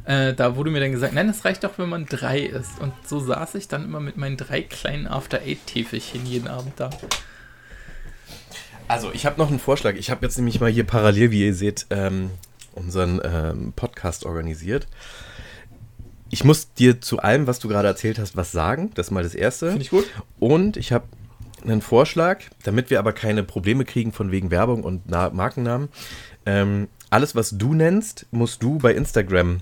Äh, da wurde mir dann gesagt, nein, das reicht doch, wenn man drei isst. Und so saß ich dann immer mit meinen drei kleinen After Eight Täfelchen jeden Abend da. Also, ich habe noch einen Vorschlag. Ich habe jetzt nämlich mal hier parallel, wie ihr seht, ähm, unseren ähm, Podcast organisiert. Ich muss dir zu allem, was du gerade erzählt hast, was sagen. Das ist mal das Erste. Finde ich gut. Und ich habe einen Vorschlag, damit wir aber keine Probleme kriegen von wegen Werbung und Na Markennamen. Ähm, alles, was du nennst, musst du bei Instagram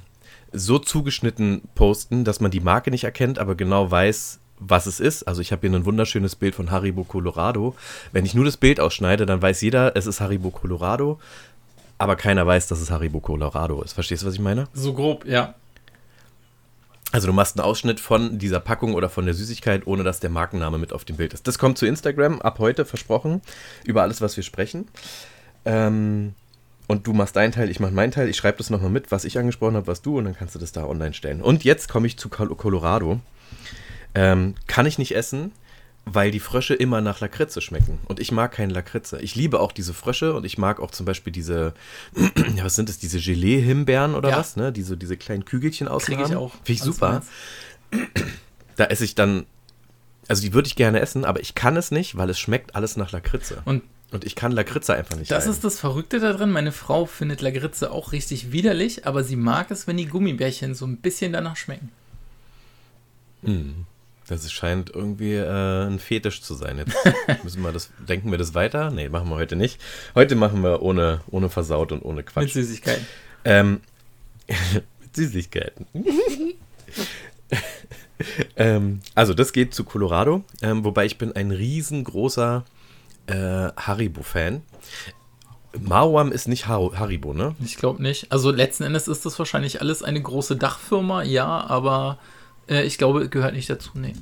so zugeschnitten posten, dass man die Marke nicht erkennt, aber genau weiß, was es ist. Also ich habe hier ein wunderschönes Bild von Haribo Colorado. Wenn ich nur das Bild ausschneide, dann weiß jeder, es ist Haribo Colorado, aber keiner weiß, dass es Haribo Colorado ist. Verstehst du, was ich meine? So grob, ja. Also du machst einen Ausschnitt von dieser Packung oder von der Süßigkeit, ohne dass der Markenname mit auf dem Bild ist. Das kommt zu Instagram ab heute, versprochen, über alles, was wir sprechen. Ähm, und du machst deinen Teil, ich mache meinen Teil. Ich schreibe das nochmal mit, was ich angesprochen habe, was du, und dann kannst du das da online stellen. Und jetzt komme ich zu Col Colorado. Ähm, kann ich nicht essen, weil die Frösche immer nach Lakritze schmecken. Und ich mag keinen Lakritze. Ich liebe auch diese Frösche und ich mag auch zum Beispiel diese, <clears throat> ja, was sind das, diese Gelee-Himbeeren oder Ja. was, ne? Die so diese kleinen Kügelchen außen Kriege ich auch. Finde ich super. <clears throat> Da esse ich dann, also die würde ich gerne essen, aber ich kann es nicht, weil es schmeckt alles nach Lakritze. Und Und ich kann Lakritze einfach nicht Das leiden. ist das Verrückte da drin. Meine Frau findet Lakritze auch richtig widerlich, aber sie mag es, wenn die Gummibärchen so ein bisschen danach schmecken. Hm. Das scheint irgendwie äh, ein Fetisch zu sein. Jetzt <laughs> müssen wir das, denken wir das weiter? Nee, machen wir heute nicht. Heute machen wir ohne, ohne versaut und ohne Mit Quatsch. Süßigkeiten. Ähm, <laughs> mit Süßigkeiten. <laughs> ähm, also das geht zu Colorado, ähm, wobei ich bin ein riesengroßer äh, Haribo-Fan. Mauam ist nicht Har Haribo, ne? Ich glaube nicht. Also letzten Endes ist das wahrscheinlich alles eine große Dachfirma, ja, aber äh, ich glaube, gehört nicht dazu. Nee.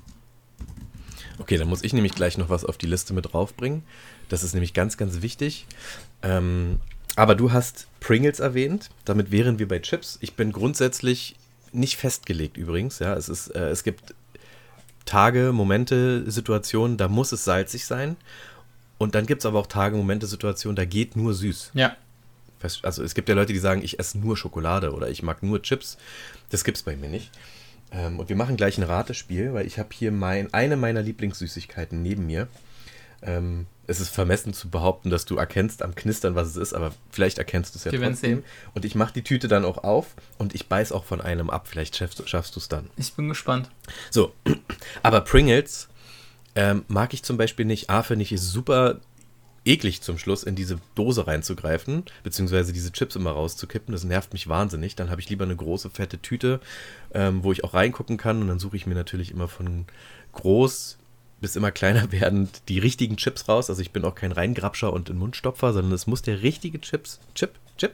Okay, dann muss ich nämlich gleich noch was auf die Liste mit draufbringen. Das ist nämlich ganz, ganz wichtig. Ähm, aber du hast Pringles erwähnt. Damit wären wir bei Chips. Ich bin grundsätzlich nicht festgelegt übrigens. Ja, es, ist, äh, es gibt Tage, Momente, Situationen, da muss es salzig sein. Und dann gibt es aber auch Tage, Momente, Situationen, da geht nur süß. Ja. Also es gibt ja Leute, die sagen, ich esse nur Schokolade oder ich mag nur Chips. Das gibt es bei mir nicht. Ähm, und wir machen gleich ein Ratespiel, weil ich habe hier mein, eine meiner Lieblingssüßigkeiten neben mir. Ähm, es ist vermessen zu behaupten, dass du erkennst am Knistern, was es ist, aber vielleicht erkennst du es ja Wir werden trotzdem. sehen. Und ich mache die Tüte dann auch auf und ich beiß auch von einem ab. Vielleicht schaffst, schaffst du es dann. Ich bin gespannt. So, <clears throat> aber Pringles ähm, mag ich zum Beispiel nicht. A, finde ich es super eklig zum Schluss in diese Dose reinzugreifen, beziehungsweise diese Chips immer rauszukippen. Das nervt mich wahnsinnig. Dann habe ich lieber eine große, fette Tüte, ähm, wo ich auch reingucken kann. Und dann suche ich mir natürlich immer von groß bis immer kleiner <laughs> werdend die richtigen Chips raus. Also ich bin auch kein Reingrapscher und ein Mundstopfer, sondern es muss der richtige Chips, Chip, Chip,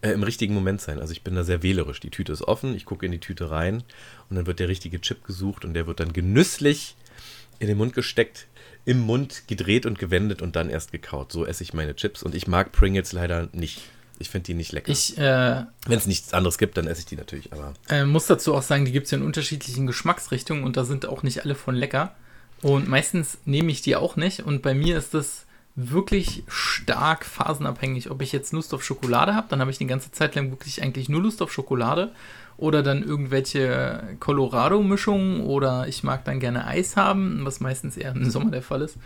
äh, im richtigen Moment sein. Also ich bin da sehr wählerisch. Die Tüte ist offen, ich gucke in die Tüte rein und dann wird der richtige Chip gesucht und der wird dann genüsslich in den Mund gesteckt, im Mund gedreht und gewendet und dann erst gekaut. So esse ich meine Chips und ich mag Pringles leider nicht. Ich finde die nicht lecker. Äh, Wenn es nichts anderes gibt, dann esse ich die natürlich, aber äh, muss dazu auch sagen, die gibt es ja in unterschiedlichen Geschmacksrichtungen und da sind auch nicht alle von lecker. Und meistens nehme ich die auch nicht. Und bei mir ist das wirklich stark phasenabhängig. Ob ich jetzt Lust auf Schokolade habe, dann habe ich die ganze Zeit lang wirklich eigentlich nur Lust auf Schokolade. Oder dann irgendwelche Colorado-Mischungen. Oder ich mag dann gerne Eis haben, was meistens eher im Sommer der Fall ist.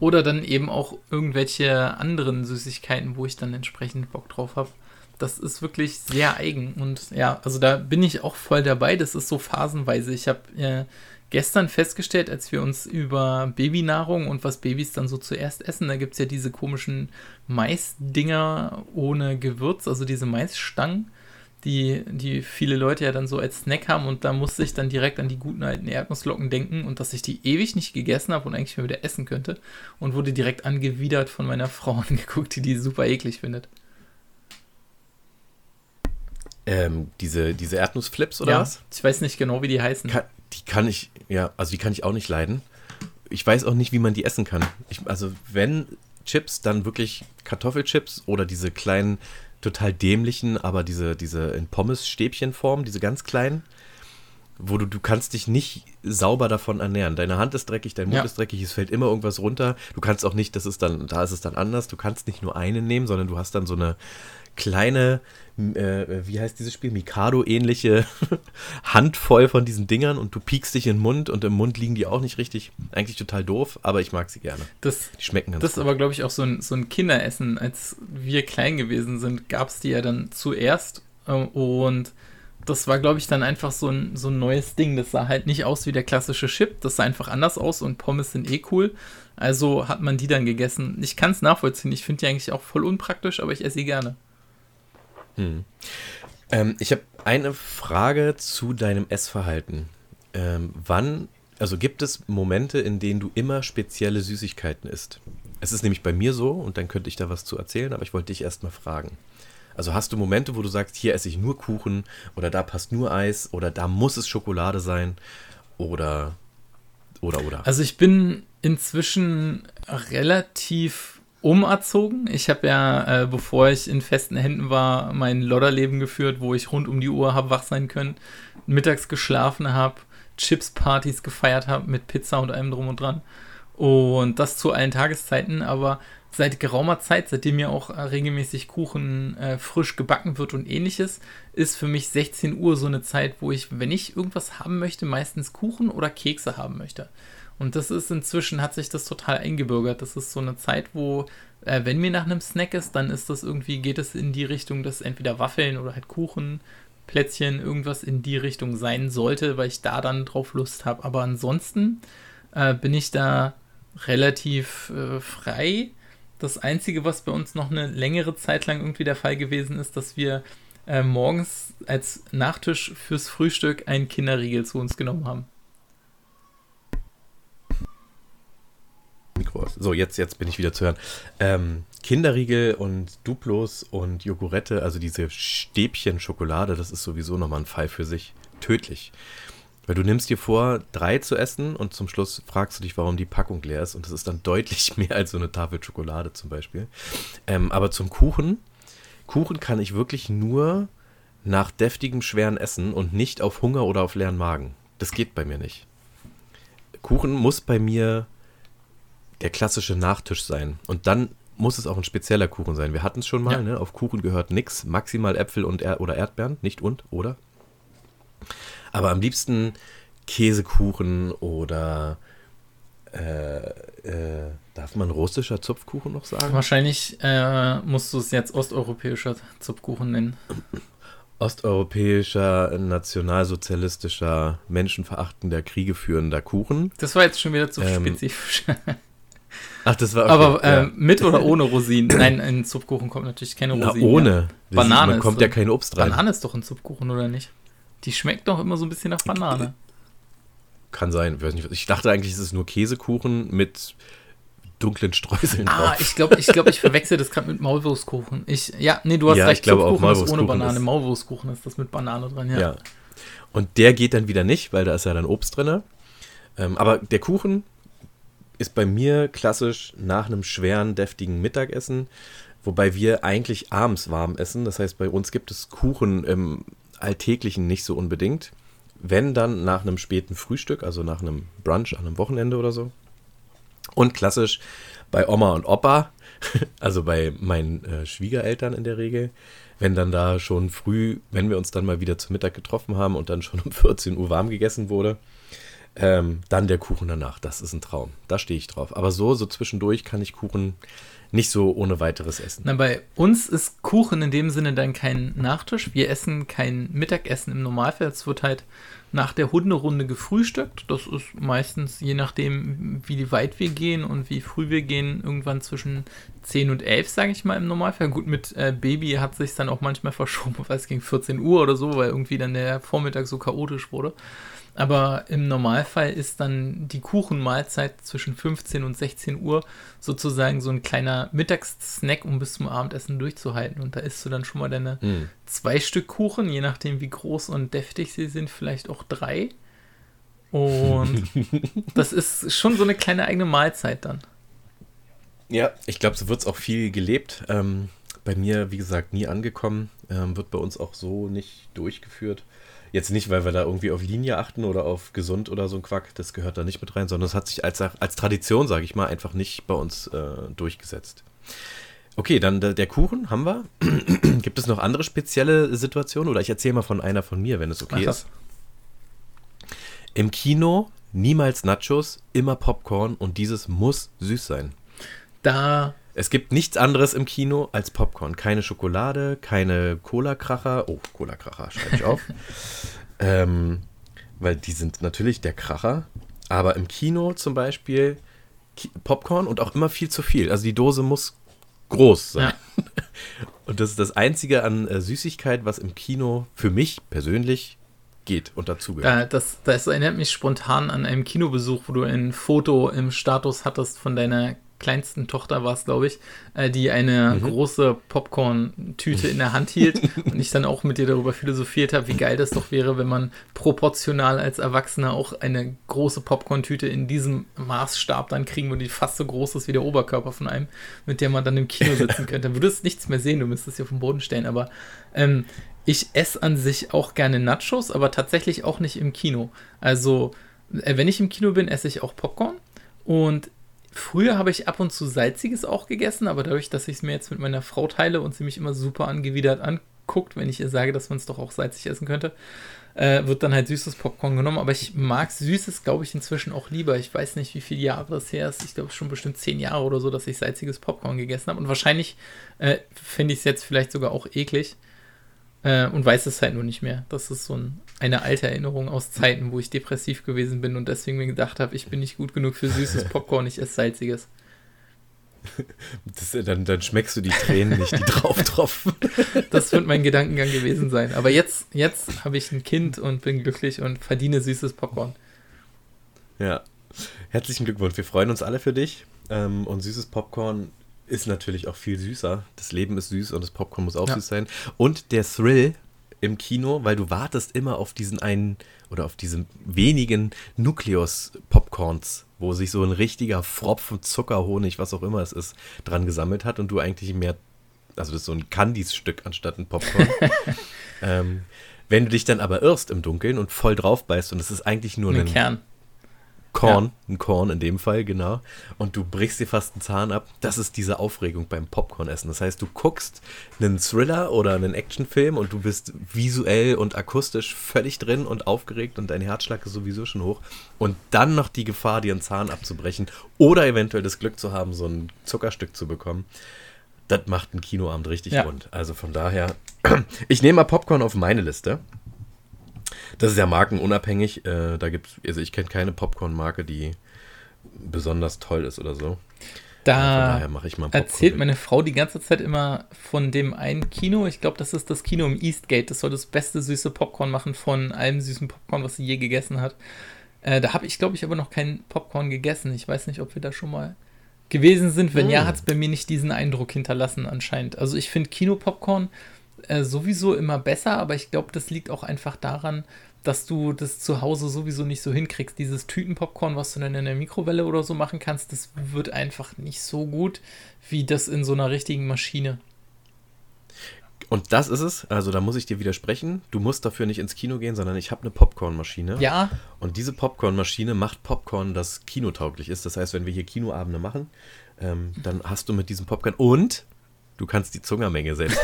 Oder dann eben auch irgendwelche anderen Süßigkeiten, wo ich dann entsprechend Bock drauf habe. Das ist wirklich sehr eigen. Und ja, also da bin ich auch voll dabei. Das ist so phasenweise. Ich habe äh, gestern festgestellt, als wir uns über Babynahrung und was Babys dann so zuerst essen, da gibt es ja diese komischen Maisdinger ohne Gewürz, also diese Maisstangen, die, die viele Leute ja dann so als Snack haben und da musste ich dann direkt an die guten alten Erdnusslocken denken und dass ich die ewig nicht gegessen habe und eigentlich mal wieder essen könnte und wurde direkt angewidert von meiner <laughs> Frau angeguckt, die die super eklig findet. ähm, diese, diese Erdnussflips oder ja, was? ich weiß nicht genau, wie die heißen. Kann, die kann ich, ja, also die kann ich auch nicht leiden. Ich weiß auch nicht, wie man die essen kann. Ich, also wenn Chips, dann wirklich Kartoffelchips oder diese kleinen, total dämlichen, aber diese, diese in Pommes-Stäbchenform, diese ganz kleinen, wo du, du kannst dich nicht sauber davon ernähren. Deine Hand ist dreckig, dein Mund Ja. ist dreckig, es fällt immer irgendwas runter. Du kannst auch nicht, das ist dann, da ist es dann anders, du kannst nicht nur eine nehmen, sondern du hast dann so eine kleine, äh, wie heißt dieses Spiel, Mikado-ähnliche <laughs> Handvoll von diesen Dingern und du piekst dich in den Mund und im Mund liegen die auch nicht richtig. Eigentlich total doof, aber ich mag sie gerne. Das, Die schmecken ganz das ist aber, glaube ich, auch so ein, so ein Kinderessen. Als wir klein gewesen sind, gab es die ja dann zuerst. äh, Und das war, glaube ich, dann einfach so ein, so ein neues Ding. Das sah halt nicht aus wie der klassische Chip. Das sah einfach anders aus und Pommes sind eh cool. Also hat man die dann gegessen. Ich kann es nachvollziehen. Ich finde die eigentlich auch voll unpraktisch, aber ich esse sie gerne. Ähm, ich habe eine Frage zu deinem Essverhalten. Ähm, wann, also gibt es Momente, in denen du immer spezielle Süßigkeiten isst? Es ist nämlich bei mir so, und dann könnte ich da was zu erzählen, aber ich wollte dich erst mal fragen. Also hast du Momente, wo du sagst, hier esse ich nur Kuchen oder da passt nur Eis oder da muss es Schokolade sein oder oder oder. Also ich bin inzwischen relativ umerzogen. Ich habe ja, äh, bevor ich in festen Händen war, mein Lodderleben geführt, wo ich rund um die Uhr habe wach sein können, mittags geschlafen habe, Chips-Partys gefeiert habe mit Pizza und allem drum und dran. Und das zu allen Tageszeiten, aber seit geraumer Zeit, seitdem ja auch äh, regelmäßig Kuchen äh, frisch gebacken wird und ähnliches, ist für mich 16 Uhr so eine Zeit, wo ich, wenn ich irgendwas haben möchte, meistens Kuchen oder Kekse haben möchte. Und das ist inzwischen, hat sich das total eingebürgert. Das ist so eine Zeit, wo, äh, wenn mir nach einem Snack ist, dann ist das irgendwie, geht es in die Richtung, dass entweder Waffeln oder halt Kuchen, Plätzchen, irgendwas in die Richtung sein sollte, weil ich da dann drauf Lust habe. Aber ansonsten äh, bin ich da relativ äh, frei. Das Einzige, was bei uns noch eine längere Zeit lang irgendwie der Fall gewesen ist, dass wir äh, morgens als Nachtisch fürs Frühstück einen Kinderriegel zu uns genommen haben. Mikro aus. So, jetzt, jetzt bin ich wieder zu hören. Ähm, Kinderriegel und Duplos und Jogurette, also diese Stäbchen Schokolade, das ist sowieso nochmal ein Fall für sich. Tödlich. Weil du nimmst dir vor, drei zu essen und zum Schluss fragst du dich, warum die Packung leer ist. Und das ist dann deutlich <laughs> mehr als so eine Tafel Schokolade zum Beispiel. Ähm, aber zum Kuchen, Kuchen kann ich wirklich nur nach deftigem, schweren Essen und nicht auf Hunger oder auf leeren Magen. Das geht bei mir nicht. Kuchen muss bei mir der klassische Nachtisch sein. Und dann muss es auch ein spezieller Kuchen sein. Wir hatten es schon mal, Ja. ne? Auf Kuchen gehört nichts, maximal Äpfel und er oder Erdbeeren, nicht und, oder? Aber am liebsten Käsekuchen oder äh, äh, darf man russischer Zupfkuchen noch sagen? Wahrscheinlich äh, musst du es jetzt osteuropäischer Zupfkuchen nennen. Osteuropäischer, nationalsozialistischer, menschenverachtender, kriegeführender Kuchen. Das war jetzt schon wieder zu Ähm, spezifisch. <laughs> Ach, das war Aber okay, ja. ähm, mit oder ohne Rosinen? <clears throat> Nein, in Zupfkuchen kommt natürlich keine Na, Rosinen. ohne. Ja. Banane Man kommt ja kein Obst rein. Banane ist doch ein Zupfkuchen, oder nicht? Die schmeckt doch immer so ein bisschen nach Banane. Kann sein. Weiß nicht, ich dachte eigentlich, es ist nur Käsekuchen mit dunklen Streuseln Ah, drauf. ich glaube, ich, glaub, ich verwechsel das gerade mit Maulwurfskuchen. Ich, ja, nee, du hast Ja, recht. ich glaube auch, Zupfkuchen ist ohne Banane. ist- Maulwurfskuchen ist das mit Banane drin, ja. Ja. Und der geht dann wieder nicht, weil da ist ja dann Obst drin. Ähm, aber der Kuchen ist bei mir klassisch nach einem schweren, deftigen Mittagessen, wobei wir eigentlich abends warm essen. Das heißt, bei uns gibt es Kuchen im Alltäglichen nicht so unbedingt. Wenn dann nach einem späten Frühstück, also nach einem Brunch an einem Wochenende oder so. Und klassisch bei Oma und Opa, <laughs> also bei meinen äh, Schwiegereltern in der Regel, wenn dann da schon früh, wenn wir uns dann mal wieder zu Mittag getroffen haben und dann schon um <laughs> 14 Uhr warm gegessen wurde, ähm, dann der Kuchen danach. Das ist ein Traum. Da stehe ich drauf. Aber so, so zwischendurch kann ich Kuchen nicht so ohne weiteres essen. Na, bei uns ist Kuchen in dem Sinne dann kein Nachtisch. Wir essen kein Mittagessen im Normalfall. Es wird halt nach der Hunderunde gefrühstückt. Das ist meistens, je nachdem, wie weit wir gehen und wie früh wir gehen, irgendwann zwischen 10 und 11, sage ich mal, im Normalfall. Gut, mit äh, Baby hat sich dann auch manchmal verschoben, <laughs> weil es ging 14 Uhr oder so, weil irgendwie dann der Vormittag so chaotisch wurde. Aber im Normalfall ist dann die Kuchenmahlzeit zwischen 15 und 16 Uhr sozusagen so ein kleiner Mittagssnack, um bis zum Abendessen durchzuhalten. Und da isst du dann schon mal deine Hm. zwei Stück Kuchen, je nachdem wie groß und deftig sie sind, vielleicht auch drei. Und <laughs> das ist schon so eine kleine eigene Mahlzeit dann. Ja, ich glaube, so wird es auch viel gelebt. Ähm, bei mir, wie gesagt, nie angekommen. Ähm, wird bei uns auch so nicht durchgeführt. Jetzt nicht, weil wir da irgendwie auf Linie achten oder auf gesund oder so ein Quack, das gehört da nicht mit rein, sondern es hat sich als, als Tradition, sage ich mal, einfach nicht bei uns äh, durchgesetzt. Okay, dann der, Kuchen haben wir. <clears throat> Gibt es noch andere spezielle Situationen? Oder ich erzähle mal von einer von mir, wenn es okay ist. Im Kino niemals Nachos, immer Popcorn und dieses muss süß sein. Da, Es gibt nichts anderes im Kino als Popcorn. Keine Schokolade, keine Cola-Kracher. Oh, Cola-Kracher, schreibe ich auf. <laughs> ähm, weil die sind natürlich der Kracher. Aber im Kino zum Beispiel Ki Popcorn und auch immer viel zu viel. Also die Dose muss groß sein. ja, <laughs> Und das ist das Einzige an äh, Süßigkeit, was im Kino für mich persönlich geht und dazugehört. da, das, das erinnert mich spontan an einen Kinobesuch, wo du ein Foto im Status hattest von deiner kleinsten Tochter, war es, glaube ich, äh, die eine große Popcorn-Tüte in der Hand hielt <laughs> und ich dann auch mit dir darüber philosophiert habe, wie geil das doch wäre, wenn man proportional als Erwachsener auch eine große Popcorn-Tüte in diesem Maßstab dann kriegen würde, die fast so groß ist wie der Oberkörper von einem, mit der man dann im Kino sitzen <laughs> könnte. Dann würdest nichts mehr sehen, du müsstest sie auf den Boden stellen, aber ähm, ich esse an sich auch gerne Nachos, aber tatsächlich auch nicht im Kino. Also, äh, wenn ich im Kino bin, esse ich auch Popcorn. Und früher habe ich ab und zu Salziges auch gegessen, aber dadurch, dass ich es mir jetzt mit meiner Frau teile und sie mich immer super angewidert anguckt, wenn ich ihr sage, dass man es doch auch salzig essen könnte, äh, wird dann halt süßes Popcorn genommen. Aber ich mag Süßes, glaube ich, inzwischen auch lieber. Ich weiß nicht, wie viele Jahre das her ist. Ich glaube, schon bestimmt zehn Jahre oder so, dass ich salziges Popcorn gegessen habe. Und wahrscheinlich äh, finde ich es jetzt vielleicht sogar auch eklig. Äh, und weiß es halt nur nicht mehr. Das ist so ein, eine alte Erinnerung aus Zeiten, wo ich depressiv gewesen bin und deswegen mir gedacht habe, ich bin nicht gut genug für süßes Popcorn, ich esse salziges. Das, dann, dann schmeckst du die Tränen nicht, die drauf tropfen. Das wird mein Gedankengang gewesen sein. Aber jetzt, jetzt habe ich ein Kind und bin glücklich und verdiene süßes Popcorn. Ja. Herzlichen Glückwunsch. Wir freuen uns alle für dich. Ähm, und süßes Popcorn ist natürlich auch viel süßer. Das Leben ist süß und das Popcorn muss auch Ja. süß sein. Und der Thrill im Kino, weil du wartest immer auf diesen einen oder auf diesen wenigen Nukleus-Popcorns, wo sich so ein richtiger Pfropfen Zucker, Honig, was auch immer es ist, dran gesammelt hat und du eigentlich mehr, also das ist so ein Candies-Stück anstatt ein Popcorn. <laughs> ähm, wenn du dich dann aber irrst im Dunkeln und voll drauf beißt und es ist eigentlich nur Ein ein Kern. Korn, ein Korn in dem Fall, genau. Und du brichst dir fast einen Zahn ab. Das ist diese Aufregung beim Popcorn-Essen. Das heißt, du guckst einen Thriller oder einen Actionfilm und du bist visuell und akustisch völlig drin und aufgeregt und dein Herzschlag ist sowieso schon hoch. Und dann noch die Gefahr, dir einen Zahn abzubrechen oder eventuell das Glück zu haben, so ein Zuckerstück zu bekommen. Das macht einen Kinoabend richtig Ja. rund. Also von daher, <clears throat> ich nehme mal Popcorn auf meine Liste. Das ist ja markenunabhängig. Äh, da gibt's, also ich kenne keine Popcorn-Marke, die besonders toll ist oder so. Da daher mache ich mal Popcorn. erzählt meine Frau die ganze Zeit immer von dem einen Kino. Ich glaube, das ist das Kino im Eastgate. Das soll das beste süße Popcorn machen von allem süßen Popcorn, was sie je gegessen hat. Äh, da habe ich, glaube ich, aber noch kein Popcorn gegessen. Ich weiß nicht, ob wir da schon mal gewesen sind. Wenn ja, Hm. hat es bei mir nicht diesen Eindruck hinterlassen anscheinend. Also ich finde Kino-Popcorn äh, sowieso immer besser, aber ich glaube, das liegt auch einfach daran, dass du das zu Hause sowieso nicht so hinkriegst. Dieses Tütenpopcorn, was du dann in der Mikrowelle oder so machen kannst, das wird einfach nicht so gut wie das in so einer richtigen Maschine. Und das ist es. Also da muss ich dir widersprechen. Du musst dafür nicht ins Kino gehen, sondern ich habe eine Popcornmaschine. Ja, Und diese Popcornmaschine macht Popcorn, das kinotauglich ist. Das heißt, wenn wir hier Kinoabende machen, ähm, dann hast du mit diesem Popcorn und du kannst die Zungermenge selbst.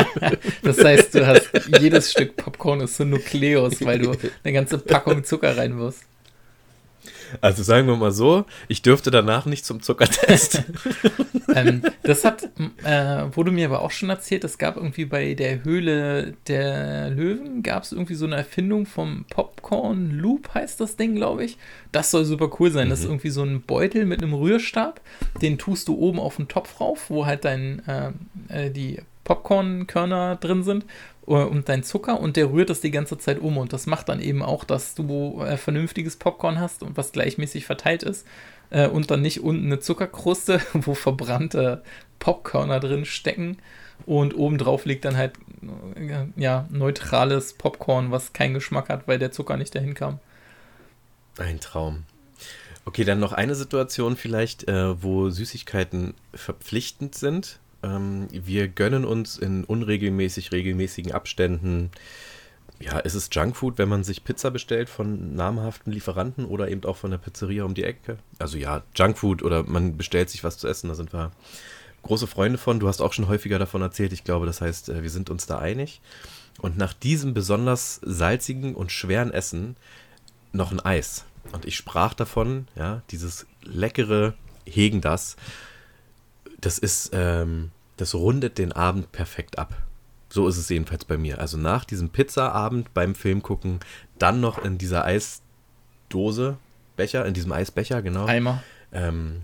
<laughs> das heißt, du hast jedes Stück Popcorn ist so Nukleus, weil du eine ganze Packung Zucker reinwirfst. Also sagen wir mal so, ich dürfte danach nicht zum Zuckertest. <laughs> ähm, das hat, äh, wurde mir aber auch schon erzählt, es gab irgendwie bei der Höhle der Löwen, gab es irgendwie so eine Erfindung vom Popcorn Loop, heißt das Ding, glaube ich. Das soll super cool sein. Das ist irgendwie so ein Beutel mit einem Rührstab, den tust du oben auf den Topf rauf, wo halt dein, äh, äh, die Popcornkörner drin sind äh, und dein Zucker und der rührt das die ganze Zeit um und das macht dann eben auch, dass du äh, vernünftiges Popcorn hast und was gleichmäßig verteilt ist äh, und dann nicht unten eine Zuckerkruste, <laughs> wo verbrannte Popcorner drin stecken und obendrauf liegt dann halt äh, ja neutrales Popcorn, was keinen Geschmack hat, weil der Zucker nicht dahin kam. Ein Traum. Okay, dann noch eine Situation vielleicht, äh, wo Süßigkeiten verpflichtend sind. Ähm, wir gönnen uns in unregelmäßig regelmäßigen Abständen, ja, ist es Junkfood, wenn man sich Pizza bestellt von namhaften Lieferanten oder eben auch von der Pizzeria um die Ecke? Also ja, Junkfood oder man bestellt sich was zu essen, da sind wir große Freunde von. Du hast auch schon häufiger davon erzählt. Ich glaube, das heißt, äh, wir sind uns da einig. Und nach diesem besonders salzigen und schweren Essen noch ein Eis. Und ich sprach davon, ja, dieses leckere Hegen das, das ist, ähm, das rundet den Abend perfekt ab. So ist es jedenfalls bei mir. Also nach diesem Pizzaabend beim Film gucken, dann noch in dieser Eisdose, Becher, in diesem Eisbecher, genau. Eimer. Ähm,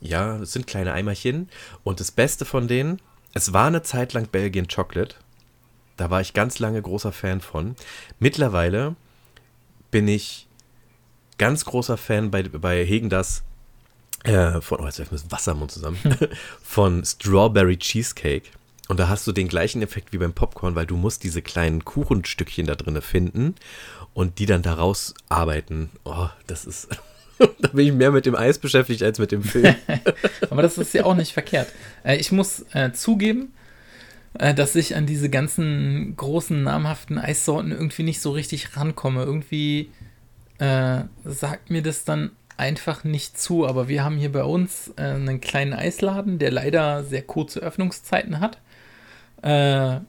ja, es sind kleine Eimerchen. Und das Beste von denen, es war eine Zeit lang Belgian Chocolate. Da war ich ganz lange großer Fan von. Mittlerweile bin ich ganz großer Fan bei, bei Hegen das äh, von, oh, jetzt läuft mir das Wasser im Mund zusammen, <laughs> von Strawberry Cheesecake. Und da hast du den gleichen Effekt wie beim Popcorn, weil du musst diese kleinen Kuchenstückchen da drinne finden und die dann daraus arbeiten. Oh, das ist, <laughs> da bin ich mehr mit dem Eis beschäftigt als mit dem Film. <laughs> Aber das ist ja auch nicht verkehrt. Äh, ich muss äh, zugeben, äh, dass ich an diese ganzen großen namhaften Eissorten irgendwie nicht so richtig rankomme. Irgendwie äh, sagt mir das dann einfach nicht zu. Aber wir haben hier bei uns äh, einen kleinen Eisladen, der leider sehr kurze Öffnungszeiten hat. Äh,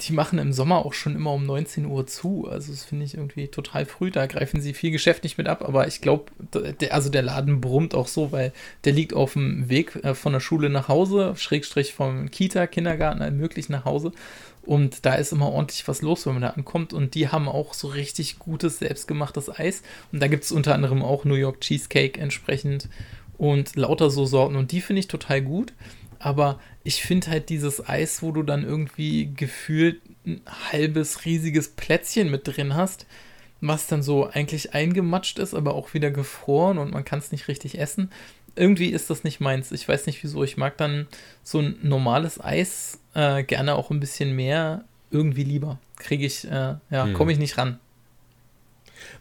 die machen im Sommer auch schon immer um 19 Uhr zu. Also das finde ich irgendwie total früh. Da greifen sie viel Geschäft nicht mit ab. Aber ich glaube, also der Laden brummt auch so, weil der liegt auf dem Weg äh, von der Schule nach Hause, Schrägstrich vom Kita, Kindergarten, möglich nach Hause. Und da ist immer ordentlich was los, wenn man da ankommt. Und die haben auch so richtig gutes, selbstgemachtes Eis. Und da gibt es unter anderem auch New York Cheesecake entsprechend und lauter so Sorten. Und die finde ich total gut. Aber ich finde halt dieses Eis, wo du dann irgendwie gefühlt ein halbes, riesiges Plätzchen mit drin hast, was dann so eigentlich eingematscht ist, aber auch wieder gefroren und man kann es nicht richtig essen. Irgendwie ist das nicht meins. Ich weiß nicht wieso. Ich mag dann so ein normales Eis äh, gerne auch ein bisschen mehr irgendwie lieber. Kriege ich, äh, ja, Hm. komme ich nicht ran.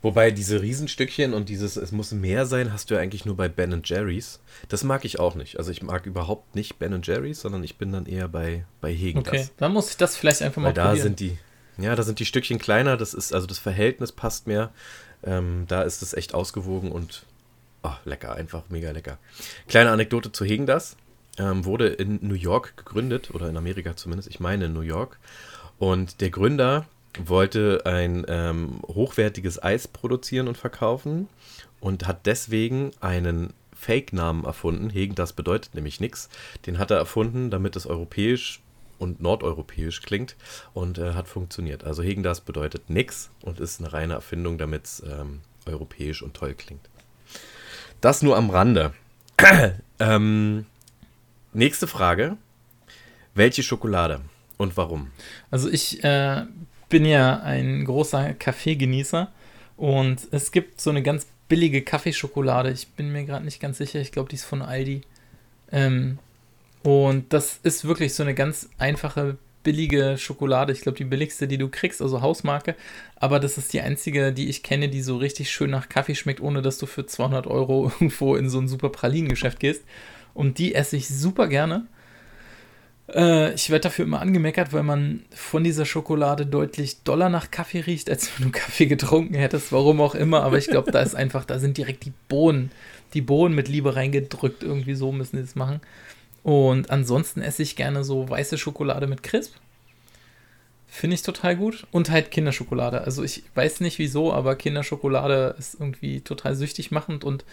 Wobei diese Riesenstückchen und dieses, es muss mehr sein, hast du ja eigentlich nur bei Ben Jerry's. Das mag ich auch nicht. Also ich mag überhaupt nicht Ben Jerry's, sondern ich bin dann eher bei, bei Hegen. Okay, dann muss ich das vielleicht einfach mal Weil da probieren. sind die, ja, da sind die Stückchen kleiner, das ist, also das Verhältnis passt mehr. Ähm, da ist es echt ausgewogen und oh, lecker, einfach mega lecker. Kleine Anekdote zu Hegen das. Ähm, wurde in New York gegründet, oder in Amerika zumindest, ich meine in New York. Und der Gründer wollte ein ähm, hochwertiges Eis produzieren und verkaufen und hat deswegen einen Fake-Namen erfunden. Hegen, das bedeutet nämlich nichts. Den hat er erfunden, damit es europäisch und nordeuropäisch klingt und äh, hat funktioniert. Also Hegen, das bedeutet nix und ist eine reine Erfindung, damit es ähm, europäisch und toll klingt. Das nur am Rande. <clears throat> ähm, nächste Frage. Welche Schokolade und warum? Also ich äh, bin ja ein großer Kaffeegenießer und es gibt so eine ganz billige Kaffeeschokolade. Ich bin mir gerade nicht ganz sicher. Ich glaube, die ist von Aldi. Ähm, und das ist wirklich so eine ganz einfache, billige Schokolade. Ich glaube, die billigste, die du kriegst, also Hausmarke. Aber das ist die einzige, die ich kenne, die so richtig schön nach Kaffee schmeckt, ohne dass du für 200 Euro <laughs> irgendwo in so ein super Pralinengeschäft gehst. Und die esse ich super gerne. Äh, ich werde dafür immer angemeckert, weil man von dieser Schokolade deutlich doller nach Kaffee riecht, als wenn du Kaffee getrunken hättest, warum auch immer. Aber ich glaube, da ist einfach, da sind direkt die Bohnen, die Bohnen mit Liebe reingedrückt. Irgendwie so müssen die das machen. Und ansonsten esse ich gerne so weiße Schokolade mit Crisp. Finde ich total gut. Und halt Kinderschokolade. Also ich weiß nicht wieso, aber Kinderschokolade ist irgendwie total süchtig machend und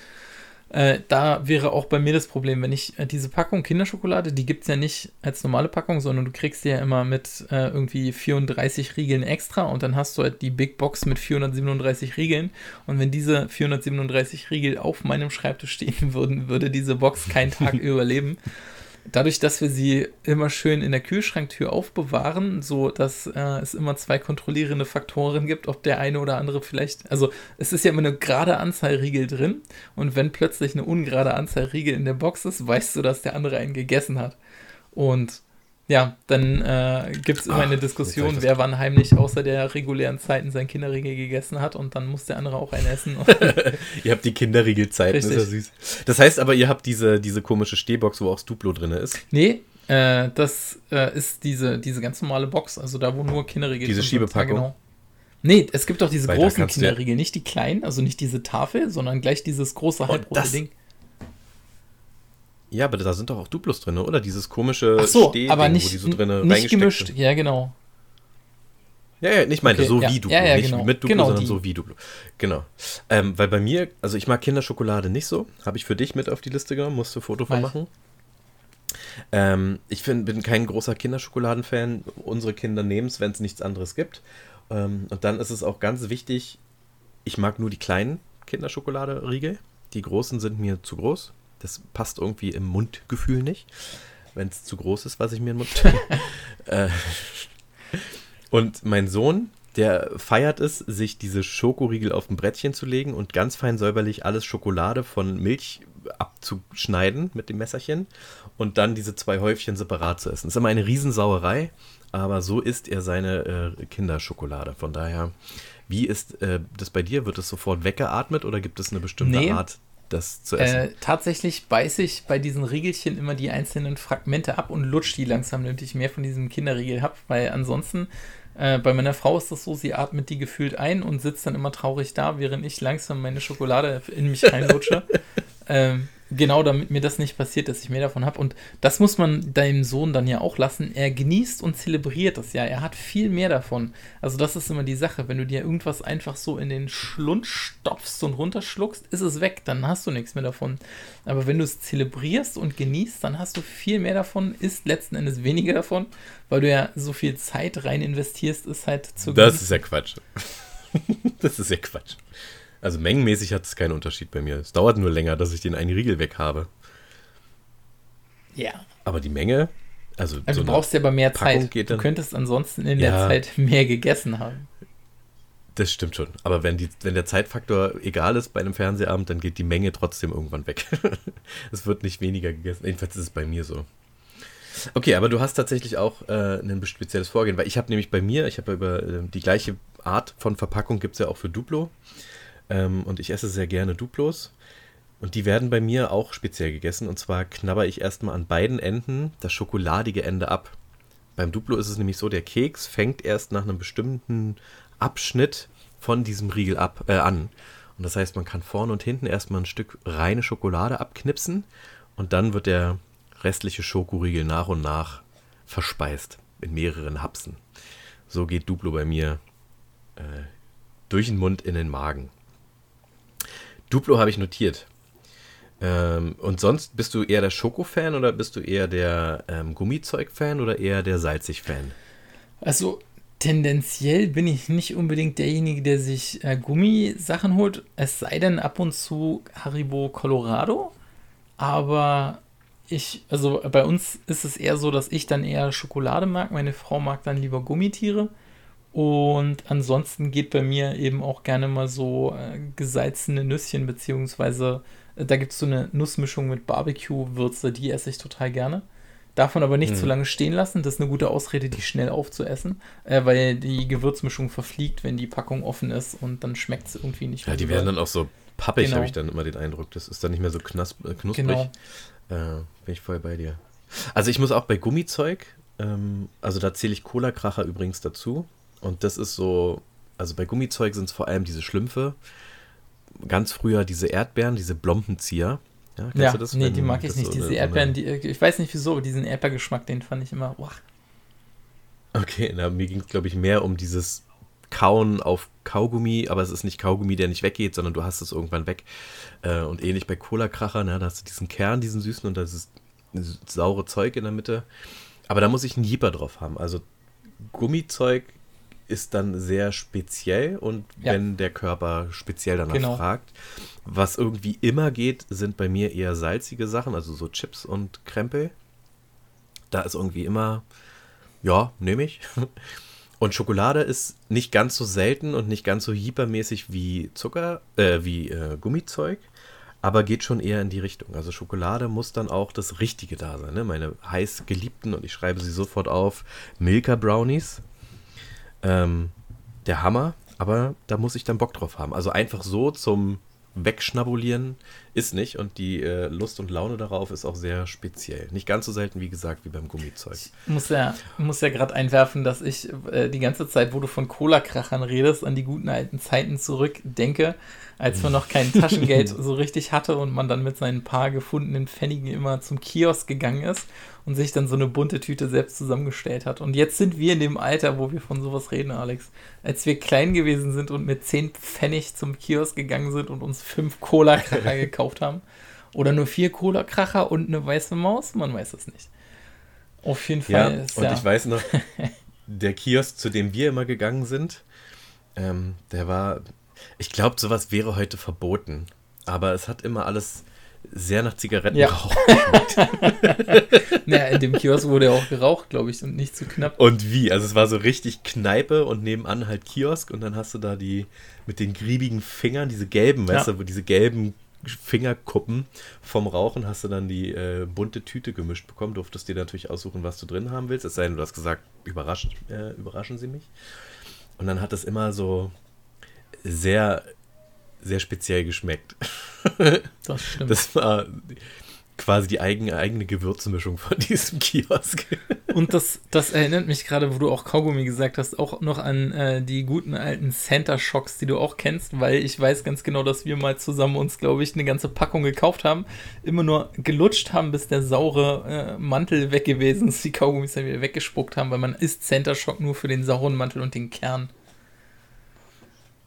äh, da wäre auch bei mir das Problem, wenn ich äh, diese Packung Kinderschokolade, die gibt es ja nicht als normale Packung, sondern du kriegst die ja immer mit äh, irgendwie 34 Riegeln extra und dann hast du halt die Big Box mit 437 Riegeln und wenn diese 437 Riegel auf meinem Schreibtisch stehen <laughs> würden, würde diese Box keinen Tag <laughs> überleben. Dadurch, dass wir sie immer schön in der Kühlschranktür aufbewahren, so dass äh, es immer zwei kontrollierende Faktoren gibt, ob der eine oder andere vielleicht, also es ist ja immer eine gerade Anzahl Riegel drin und wenn plötzlich eine ungerade Anzahl Riegel in der Box ist, weißt du, dass der andere einen gegessen hat. Und ja, dann äh, gibt es immer Ach, eine Diskussion, das- wer wann heimlich außer der regulären Zeiten sein Kinderriegel gegessen hat und dann muss der andere auch einen essen. <laughs> Ihr habt die Kinderriegelzeiten, ist ja Richtig. süß. Das heißt aber, ihr habt diese, diese komische Stehbox, wo auch Stuplo drin ist. Nee, äh, das äh, ist diese, diese ganz normale Box, also da, wo nur Kinderriegel Diese drin sind. Schiebepackung? Ja, genau. Nee, es gibt doch diese Weil großen Kinderriegel, nicht die kleinen, also nicht diese Tafel, sondern gleich dieses große halbrote das- Ding. Ja, aber da sind doch auch Duplos drin, oder? Dieses komische Ach so, aber wo nicht, die so drin nicht gemischt. sind. Ja, genau. Ja, ja, nicht meinte, Okay, so ja. wie Duplo. Ja, ja, nicht genau. mit Duplo, Genau sondern die. so wie Duplo. Genau. Ähm, weil bei mir, also ich mag Kinderschokolade nicht so. Habe ich für dich mit auf die Liste genommen, musst du Foto von Weiß. machen. Ähm, ich find, bin kein großer Kinderschokoladen-Fan. Unsere Kinder nehmen es, wenn es nichts anderes gibt. Ähm, und dann ist es auch ganz wichtig, ich mag nur die kleinen Kinderschokolade-Riegel. Die großen sind mir zu groß. Das passt irgendwie im Mundgefühl nicht. Wenn es zu groß ist, was ich mir in den Mund. <laughs> äh, und mein Sohn, der feiert es, sich diese Schokoriegel auf ein Brettchen zu legen und ganz fein säuberlich alles Schokolade von Milch abzuschneiden mit dem Messerchen und dann diese zwei Häufchen separat zu essen. Das ist immer eine Riesensauerei, aber so isst er seine äh, Kinderschokolade. Von daher, wie ist äh, das bei dir? Wird es sofort weggeatmet oder gibt es eine bestimmte Nee. Art, das zu essen? Äh, tatsächlich beiße ich bei diesen Riegelchen immer die einzelnen Fragmente ab und lutsch die langsam, damit ich mehr von diesem Kinderriegel habe, weil ansonsten äh, bei meiner Frau ist das so, sie atmet die gefühlt ein und sitzt dann immer traurig da, während ich langsam meine Schokolade in mich <laughs> reinlutsche. ähm, genau, damit mir das nicht passiert, dass ich mehr davon habe. Und das muss man deinem Sohn dann ja auch lassen. Er genießt und zelebriert das ja. Er hat viel mehr davon. Also das ist immer die Sache. Wenn du dir irgendwas einfach so in den Schlund stopfst und runterschluckst, ist es weg. Dann hast du nichts mehr davon. Aber wenn du es zelebrierst und genießt, dann hast du viel mehr davon, isst letzten Endes weniger davon, weil du ja so viel Zeit rein investierst, ist halt zu Das genießen. ist ja Quatsch. <laughs> das ist ja Quatsch. Also mengenmäßig hat es keinen Unterschied bei mir. Es dauert nur länger, dass ich den einen Riegel weg habe. ja. Aber die Menge, also, Also so du brauchst ja aber mehr Packung Zeit. geht Du könntest ansonsten in Ja. der Zeit <laughs> mehr gegessen haben. das stimmt schon. Aber wenn, die, wenn der Zeitfaktor egal ist bei einem Fernsehabend, dann geht die Menge trotzdem irgendwann weg. <laughs> es wird nicht weniger gegessen. Jedenfalls ist es bei mir so. Okay, aber du hast tatsächlich auch äh, ein spezielles Vorgehen, weil ich habe nämlich bei mir, ich habe über äh, die gleiche Art von Verpackung gibt es ja auch für Duplo. Ähm, und ich esse sehr gerne Duplos. Und die werden bei mir auch speziell gegessen. Und zwar knabber ich erstmal an beiden Enden das schokoladige Ende ab. Beim Duplo ist es nämlich so, der Keks fängt erst nach einem bestimmten Abschnitt von diesem Riegel ab, äh, an. Und das heißt, man kann vorne und hinten erstmal ein Stück reine Schokolade abknipsen und dann wird der restliche Schokoriegel nach und nach verspeist in mehreren Hapsen. So geht Duplo bei mir äh, durch den Mund in den Magen. Duplo habe ich notiert. Ähm, und sonst bist du eher der Schoko-Fan oder bist du eher der ähm, Gummizeug-Fan oder eher der Salzig-Fan? Also tendenziell bin ich nicht unbedingt derjenige, der sich äh, Gummisachen holt, es sei denn ab und zu Haribo Colorado. Aber ich, also bei uns ist es eher so, dass ich dann eher Schokolade mag. Meine Frau mag dann lieber Gummitiere. Und ansonsten geht bei mir eben auch gerne mal so äh, gesalzene Nüsschen, beziehungsweise äh, da gibt es so eine Nussmischung mit Barbecue-Würze, die esse ich total gerne. Davon aber nicht hm. zu lange stehen lassen. Das ist eine gute Ausrede, die schnell aufzuessen, äh, weil die Gewürzmischung verfliegt, wenn die Packung offen ist und dann schmeckt es irgendwie nicht mehr. Ja, die werden dann auch so pappig, genau. habe ich dann immer den Eindruck. Das ist dann nicht mehr so knas äh, knusprig. Genau. Äh, bin ich voll bei dir. Also ich muss auch bei Gummizeug, ähm, also da zähle ich Cola-Kracher übrigens dazu. Und das ist so, also bei Gummizeug sind es vor allem diese Schlümpfe. Ganz früher diese Erdbeeren, diese Blompenzieher. Ja, kennst ja, du das? Nee, die mag ich nicht. So diese eine, Erdbeeren, die, ich weiß nicht wieso, aber diesen Erdbeergeschmack, den fand ich immer, wow. Okay, na, mir ging es, glaube ich, mehr um dieses Kauen auf Kaugummi, aber es ist nicht Kaugummi, der nicht weggeht, sondern du hast es irgendwann weg. Äh, und ähnlich bei Cola-Kracher, ne, da hast du diesen Kern, diesen süßen und das ist saure Zeug in der Mitte. Aber da muss ich einen Jeeper drauf haben. Also Gummizeug ist dann sehr speziell und ja. wenn der Körper speziell danach genau. fragt. Was irgendwie immer geht, sind bei mir eher salzige Sachen, also so Chips und Krempel. Da ist irgendwie immer, ja, nehme ich. <laughs> Und Schokolade ist nicht ganz so selten und nicht ganz so hypermäßig wie Zucker, äh, wie äh, Gummizeug, aber geht schon eher in die Richtung. Also Schokolade muss dann auch das Richtige da sein. Ne? Meine heiß geliebten, und ich schreibe sie sofort auf, Milka Brownies ähm, der Hammer, aber da muss ich dann Bock drauf haben. Also einfach so zum Wegschnabulieren ist nicht und die äh, Lust und Laune darauf ist auch sehr speziell. Nicht ganz so selten, wie gesagt, wie beim Gummizeug. Ich muss ja, muss ja gerade einwerfen, dass ich äh, die ganze Zeit, wo du von Cola-Krachern redest, an die guten alten Zeiten zurückdenke, als man noch kein Taschengeld <laughs> so richtig hatte und man dann mit seinen paar gefundenen Pfennigen immer zum Kiosk gegangen ist und sich dann so eine bunte Tüte selbst zusammengestellt hat. Und jetzt sind wir in dem Alter, wo wir von sowas reden, Alex. Als wir klein gewesen sind und mit 10 Pfennig zum Kiosk gegangen sind und uns fünf Cola-Kracher <laughs> gekauft haben. Oder nur vier Cola-Kracher und eine weiße Maus, man weiß es nicht. Auf jeden Fall. Ja, ist, und ja. ich weiß noch, <laughs> der Kiosk, zu dem wir immer gegangen sind, ähm, der war, ich glaube, sowas wäre heute verboten. Aber es hat immer alles sehr nach Zigaretten ja. geraucht. <laughs> naja, in dem Kiosk wurde ja auch geraucht, glaube ich, und nicht zu knapp. Und wie? Also es war so richtig Kneipe und nebenan halt Kiosk und dann hast du da die mit den griebigen Fingern, diese gelben, ja. weißt du, wo diese gelben Fingerkuppen vom Rauchen hast du dann die äh, bunte Tüte gemischt bekommen. Durftest dir natürlich aussuchen, was du drin haben willst. Es sei denn, du hast gesagt, überraschen, äh, überraschen Sie mich. Und dann hat das immer so sehr sehr speziell geschmeckt. <laughs> Das stimmt. Das war quasi die eigene, eigene Gewürzmischung von diesem Kiosk. <laughs> Und das, das erinnert mich gerade, wo du auch Kaugummi gesagt hast, auch noch an äh, die guten alten Center Shocks, die du auch kennst, weil ich weiß ganz genau, dass wir mal zusammen uns, glaube ich, eine ganze Packung gekauft haben, immer nur gelutscht haben, bis der saure äh, Mantel weg gewesen ist, die Kaugummis dann wieder weggespuckt haben, weil man isst Center Shock nur für den sauren Mantel und den Kern.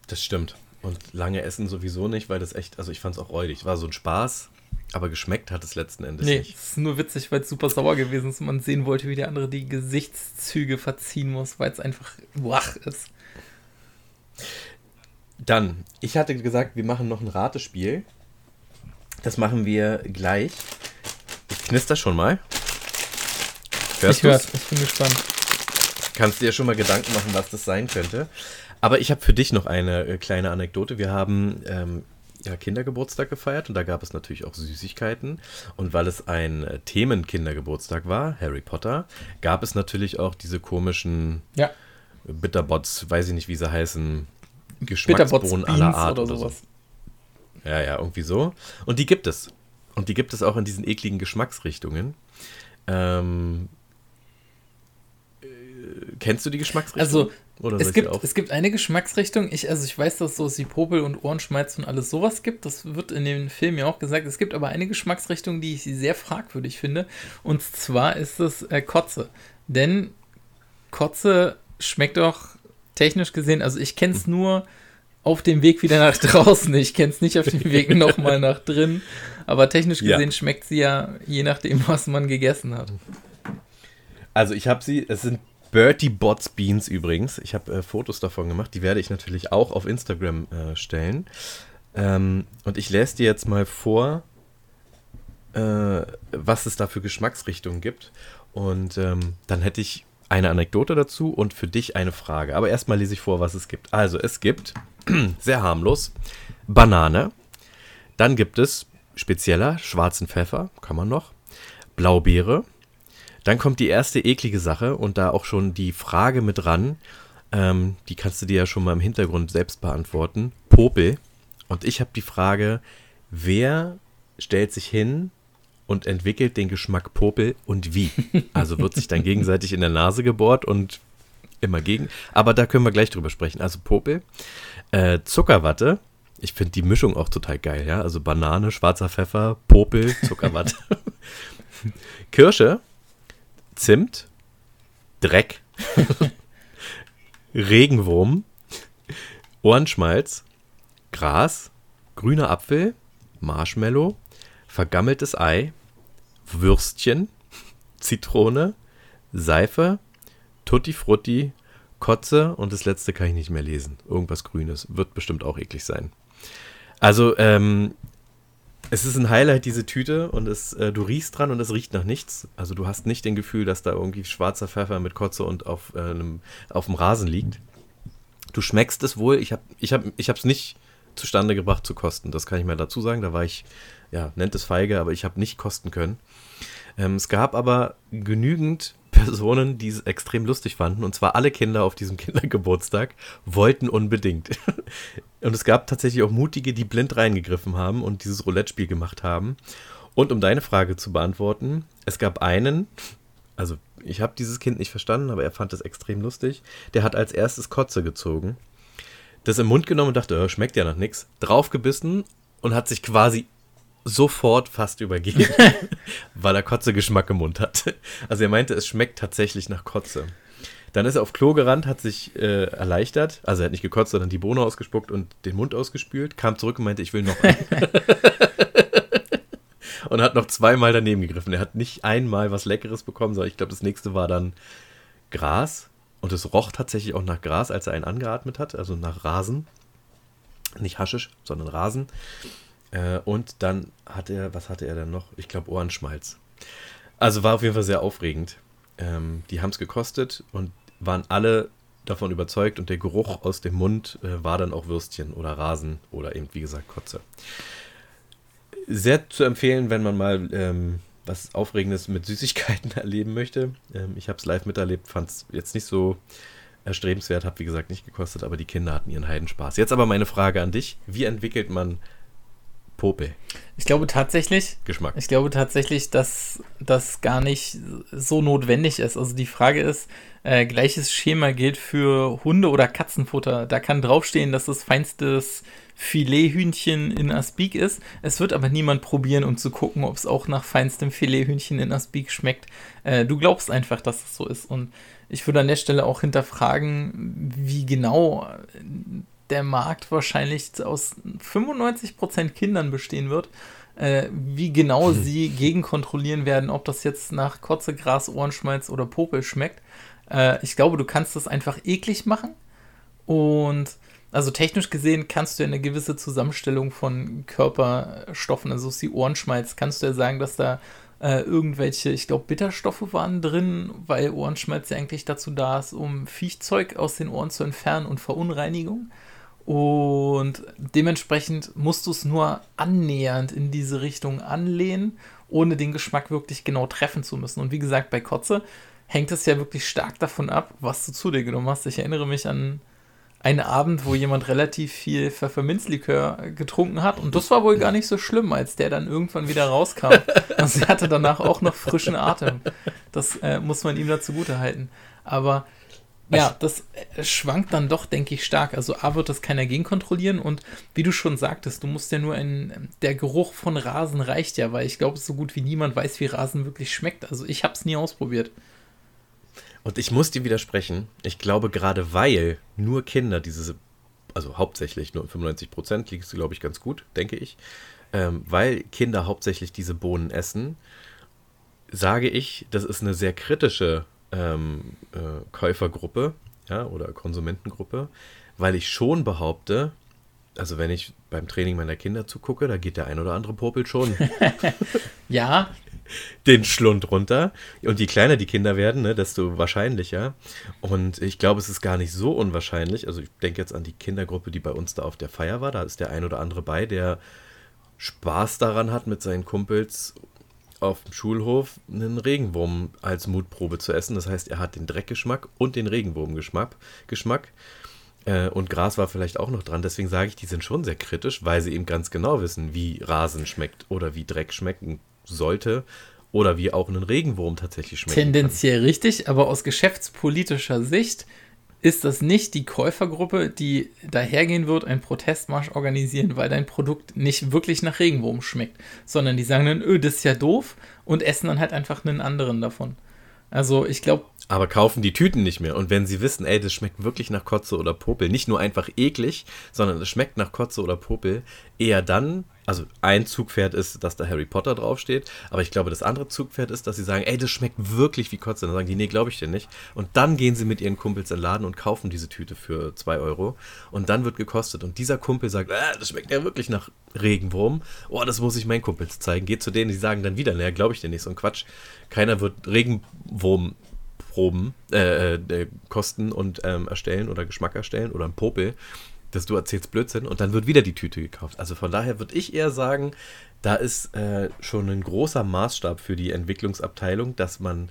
Das stimmt. Und lange essen sowieso nicht, weil das echt, also ich fand es auch räudig. War so ein Spaß, aber geschmeckt hat es letzten Endes nee, nicht. Es ist nur witzig, weil es super sauer gewesen ist und man sehen wollte, wie der andere die Gesichtszüge verziehen muss, weil es einfach wach ist. Dann, ich hatte gesagt, wir machen noch ein Ratespiel. Das machen wir gleich. Ich knister schon mal. Hörst ich hör's, ich bin gespannt. Kannst dir schon mal Gedanken machen, was das sein könnte. Aber ich habe für dich noch eine äh, kleine Anekdote. Wir haben ähm, ja, Kindergeburtstag gefeiert und da gab es natürlich auch Süßigkeiten. Und weil es ein äh, Themen-Kindergeburtstag war, Harry Potter, gab es natürlich auch diese komischen Ja. Bitterbots, weiß ich nicht, wie sie heißen, Geschmacksbohnen aller Art oder oder, sowas. so. Ja, ja, irgendwie so. Und die gibt es. Und die gibt es auch in diesen ekligen Geschmacksrichtungen. Ähm, äh, kennst du die Geschmacksrichtung? Also, Oder Es gibt, es gibt eine Geschmacksrichtung. Ich, also ich weiß, dass es wie Popel und Ohrenschmalz und alles sowas gibt. Das wird in dem Film ja auch gesagt. Es gibt aber eine Geschmacksrichtung, die ich sehr fragwürdig finde. Und zwar ist es äh, Kotze. Denn Kotze schmeckt doch technisch gesehen, also ich kenne es nur auf dem Weg wieder nach <laughs> draußen. Ich kenne es nicht auf dem Weg nochmal nach drin. Aber technisch Ja. gesehen schmeckt sie ja je nachdem, was man gegessen hat. Also ich habe sie, es sind Bertie Bots Beans übrigens. Ich habe äh, Fotos davon gemacht, die werde ich natürlich auch auf Instagram äh, stellen. Ähm, und ich lese dir jetzt mal vor, äh, was es da für Geschmacksrichtungen gibt. Und ähm, dann hätte ich eine Anekdote dazu und für dich eine Frage. Aber erstmal lese ich vor, was es gibt. Also es gibt, <clears throat> sehr harmlos, Banane. Dann gibt es spezieller schwarzen Pfeffer, kann man noch. Blaubeere, dann kommt die erste eklige Sache und da auch schon die Frage mit ran. Ähm, die kannst du dir ja schon mal im Hintergrund selbst beantworten. Popel. Und ich habe die Frage, wer stellt sich hin und entwickelt den Geschmack Popel und wie? <laughs> Also wird sich dann gegenseitig in der Nase gebohrt und immer gegen. Aber da können wir gleich drüber sprechen. Also Popel. Äh, Zuckerwatte. Ich finde die Mischung auch total geil, ja. Also Banane, schwarzer Pfeffer, Popel, Zuckerwatte. <laughs> Kirsche, Zimt, Dreck, <laughs> Regenwurm, Ohrenschmalz, Gras, grüner Apfel, Marshmallow, vergammeltes Ei, Würstchen, Zitrone, Seife, Tutti Frutti, Kotze und das letzte kann ich nicht mehr lesen. Irgendwas Grünes. Wird bestimmt auch eklig sein. Also, ähm, es ist ein Highlight, diese Tüte, und es, äh, du riechst dran und es riecht nach nichts. Also du hast nicht den Gefühl, dass da irgendwie schwarzer Pfeffer mit Kotze und auf, äh, einem, auf dem Rasen liegt. Du schmeckst es wohl. Ich habe ich hab, ich es nicht zustande gebracht zu kosten. Das kann ich mal dazu sagen. Da war ich, ja, nennt es feige, aber ich habe nicht kosten können. Ähm, es gab aber genügend Personen, die es extrem lustig fanden. Und zwar alle Kinder auf diesem <laughs> Kindergeburtstag wollten unbedingt. <laughs> Und es gab tatsächlich auch Mutige, die blind reingegriffen haben und dieses Roulette-Spiel gemacht haben. Und um deine Frage zu beantworten, es gab einen, also ich habe dieses Kind nicht verstanden, aber er fand es extrem lustig. Der hat als erstes Kotze gezogen, das im Mund genommen und dachte, äh, schmeckt ja nach nichts, draufgebissen und hat sich quasi sofort fast übergeben, <laughs> weil er Kotze-Geschmack im Mund hatte. Also er meinte, es schmeckt tatsächlich nach Kotze. Dann ist er auf Klo gerannt, hat sich äh, erleichtert, also er hat nicht gekotzt, sondern die Bohne ausgespuckt und den Mund ausgespült, kam zurück und meinte, ich will noch einen. <laughs> und hat noch zweimal daneben gegriffen. Er hat nicht einmal was Leckeres bekommen, sondern ich glaube, das nächste war dann Gras. Und es roch tatsächlich auch nach Gras, als er einen angeatmet hat, also nach Rasen. Nicht Haschisch, sondern Rasen. Äh, und dann hat er, was hatte er denn noch? Ich glaube Ohrenschmalz. Also war auf jeden Fall sehr aufregend. Ähm, die haben es gekostet und waren alle davon überzeugt und der Geruch aus dem Mund äh, war dann auch Würstchen oder Rasen oder eben, wie gesagt, Kotze. Sehr zu empfehlen, wenn man mal ähm, was Aufregendes mit Süßigkeiten <laughs> erleben möchte. Ähm, ich habe es live miterlebt, fand es jetzt nicht so erstrebenswert, habe wie gesagt nicht gekostet, aber die Kinder hatten ihren Heidenspaß. Jetzt aber meine Frage an dich: Wie entwickelt man Popel? Ich glaube tatsächlich, Geschmack. Ich glaube tatsächlich, dass das gar nicht so notwendig ist. Also die Frage ist, äh, gleiches Schema gilt für Hunde- oder Katzenfutter. Da kann draufstehen, dass es feinstes Filethühnchen in Aspik ist. Es wird aber niemand probieren, um zu gucken, ob es auch nach feinstem Filethühnchen in Aspik schmeckt. Äh, du glaubst einfach, dass es so ist. Und ich würde an der Stelle auch hinterfragen, wie genau der Markt wahrscheinlich aus 95% Kindern bestehen wird äh, wie genau sie gegenkontrollieren werden, ob das jetzt nach Kotze, Gras, Ohrenschmalz oder Popel schmeckt. Äh, ich glaube, du kannst das einfach eklig machen. Und also technisch gesehen kannst du ja eine gewisse Zusammenstellung von Körperstoffen, also ist die Ohrenschmalz, kannst du ja sagen, dass da äh, irgendwelche, ich glaube, Bitterstoffe waren drin, weil Ohrenschmalz ja eigentlich dazu da ist, um Viechzeug aus den Ohren zu entfernen und Verunreinigung. Und dementsprechend musst du es nur annähernd in diese Richtung anlehnen, ohne den Geschmack wirklich genau treffen zu müssen. Und wie gesagt, bei Kotze hängt es ja wirklich stark davon ab, was du zu dir genommen hast. Ich erinnere mich an einen Abend, wo jemand relativ viel Pfefferminzlikör getrunken hat. Und das war wohl gar nicht so schlimm, als der dann irgendwann wieder rauskam. <laughs> Also er hatte danach auch noch frischen Atem. Das äh, muss man ihm dazu gute halten. Aber ja, das äh, schwankt dann doch, denke ich, stark. Also A wird das keiner gegenkontrollieren und wie du schon sagtest, du musst ja nur ein, der Geruch von Rasen reicht ja, weil ich glaube, so gut wie niemand weiß, wie Rasen wirklich schmeckt. Also ich habe es nie ausprobiert. Und ich muss dir widersprechen. Ich glaube, gerade weil nur Kinder diese, also hauptsächlich nur 95 Prozent, liegt es, glaube ich, ganz gut, denke ich, ähm, weil Kinder hauptsächlich diese Bohnen essen, sage ich, das ist eine sehr kritische ähm, äh, Käufergruppe ja, oder Konsumentengruppe, weil ich schon behaupte, also wenn ich beim Training meiner Kinder zugucke, da geht der ein oder andere Popel schon <laughs> ja. den Schlund runter. Und je kleiner die Kinder werden, ne, desto wahrscheinlicher. Und ich glaube, es ist gar nicht so unwahrscheinlich. Also ich denke jetzt an die Kindergruppe, die bei uns da auf der Feier war. Da ist der ein oder andere bei, der Spaß daran hat, mit seinen Kumpels auf dem Schulhof einen Regenwurm als Mutprobe zu essen. Das heißt, er hat den Dreckgeschmack und den Regenwurmgeschmack. Geschmack. Äh, und Gras war vielleicht auch noch dran. Deswegen sage ich, die sind schon sehr kritisch, weil sie eben ganz genau wissen, wie Rasen schmeckt oder wie Dreck schmecken sollte oder wie auch ein Regenwurm tatsächlich schmeckt. Tendenziell kann. richtig, aber aus geschäftspolitischer Sicht ist das nicht die Käufergruppe, die dahergehen wird, einen Protestmarsch organisieren, weil dein Produkt nicht wirklich nach Regenwurm schmeckt, sondern die sagen dann, öh, das ist ja doof und essen dann halt einfach einen anderen davon. Also ich glaube. Aber kaufen die Tüten nicht mehr. Und wenn sie wissen, ey, das schmeckt wirklich nach Kotze oder Popel, nicht nur einfach eklig, sondern es schmeckt nach Kotze oder Popel, eher dann also ein Zugpferd ist, dass da Harry Potter draufsteht, aber ich glaube, das andere Zugpferd ist, dass sie sagen, ey, das schmeckt wirklich wie Kotze. Dann sagen die, nee, glaube ich dir nicht. Und dann gehen sie mit ihren Kumpels in den Laden und kaufen diese Tüte für 2 Euro und dann wird gekostet. Und dieser Kumpel sagt, äh, das schmeckt ja wirklich nach Regenwurm. Oh, das muss ich meinen Kumpels zeigen. Geht zu denen, die sagen dann wieder, naja, glaube ich dir nicht, so ein Quatsch. Keiner wird Regenwurm Proben äh, äh, kosten und ähm, erstellen oder Geschmack erstellen oder ein Popel dass du erzählst Blödsinn und dann wird wieder die Tüte gekauft. Also von daher würde ich eher sagen, da ist äh, schon ein großer Maßstab für die Entwicklungsabteilung, dass man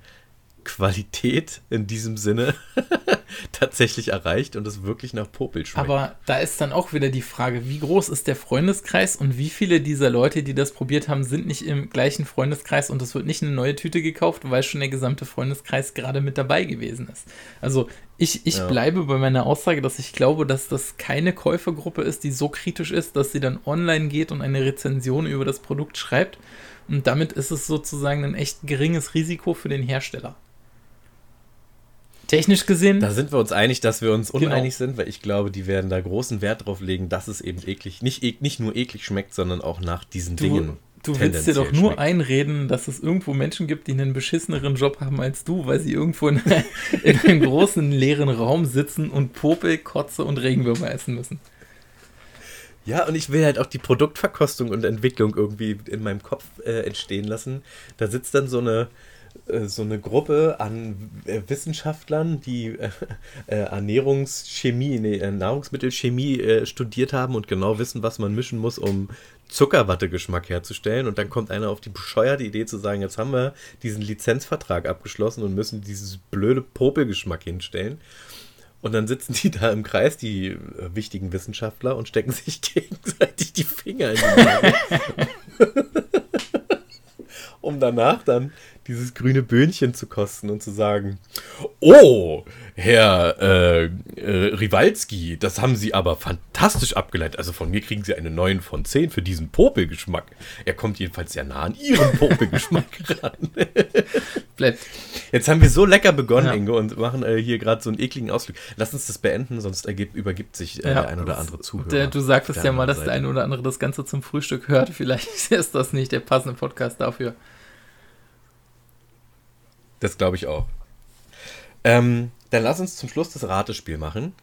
Qualität in diesem Sinne <laughs> tatsächlich erreicht und es wirklich nach Popel schmeckt. Aber da ist dann auch wieder die Frage, wie groß ist der Freundeskreis und wie viele dieser Leute, die das probiert haben, sind nicht im gleichen Freundeskreis und es wird nicht eine neue Tüte gekauft, weil schon der gesamte Freundeskreis gerade mit dabei gewesen ist. Also ich, ich ja. bleibe bei meiner Aussage, dass ich glaube, dass das keine Käufergruppe ist, die so kritisch ist, dass sie dann online geht und eine Rezension über das Produkt schreibt. Und damit ist es sozusagen ein echt geringes Risiko für den Hersteller. Technisch gesehen. Da sind wir uns einig, dass wir uns genau. uneinig genau. sind, weil ich glaube, die werden da großen Wert drauf legen, dass es eben eklig, nicht, ek, nicht nur eklig schmeckt, sondern auch nach diesen du, Dingen. Du willst dir doch nur schmeckt. einreden, dass es irgendwo Menschen gibt, die einen beschisseneren Job haben als du, weil sie irgendwo in, <laughs> in einem großen leeren Raum sitzen und Popel, Kotze und Regenwürmer essen müssen. Ja, und ich will halt auch die Produktverkostung und Entwicklung irgendwie in meinem Kopf äh, entstehen lassen. Da sitzt dann so eine, so eine Gruppe an äh, Wissenschaftlern, die äh, Ernährungschemie, nee, Nahrungsmittelchemie studiert haben und genau wissen, was man mischen muss, um Zuckerwatte-Geschmack herzustellen. Und dann kommt einer auf die bescheuerte Idee zu sagen, jetzt haben wir diesen Lizenzvertrag abgeschlossen und müssen dieses blöde Popelgeschmack hinstellen. Und dann sitzen die da im Kreis, die wichtigen Wissenschaftler, und stecken sich <laughs> gegenseitig die Finger in die Nase. <laughs> um danach dann dieses grüne Böhnchen zu kosten und zu sagen, oh, Herr äh, äh, Rivalski, das haben Sie aber fantastisch abgeleitet. Also von mir kriegen Sie eine 9 von 10 für diesen Popelgeschmack. Er kommt jedenfalls sehr nah an Ihren <laughs> Popelgeschmack ran. Jetzt haben wir so lecker begonnen, ja. Ingo, und machen äh, hier gerade so einen ekligen Ausflug. Lass uns das beenden, sonst ergibt, übergibt sich äh, ja, der ein oder andere Zuhörer. Der, du sagtest ja mal, dass Seite. der ein oder andere das Ganze zum Frühstück hört. Vielleicht <laughs> ist das nicht der passende Podcast dafür. Das glaube ich auch. Ähm, dann lass uns zum Schluss das Ratespiel machen.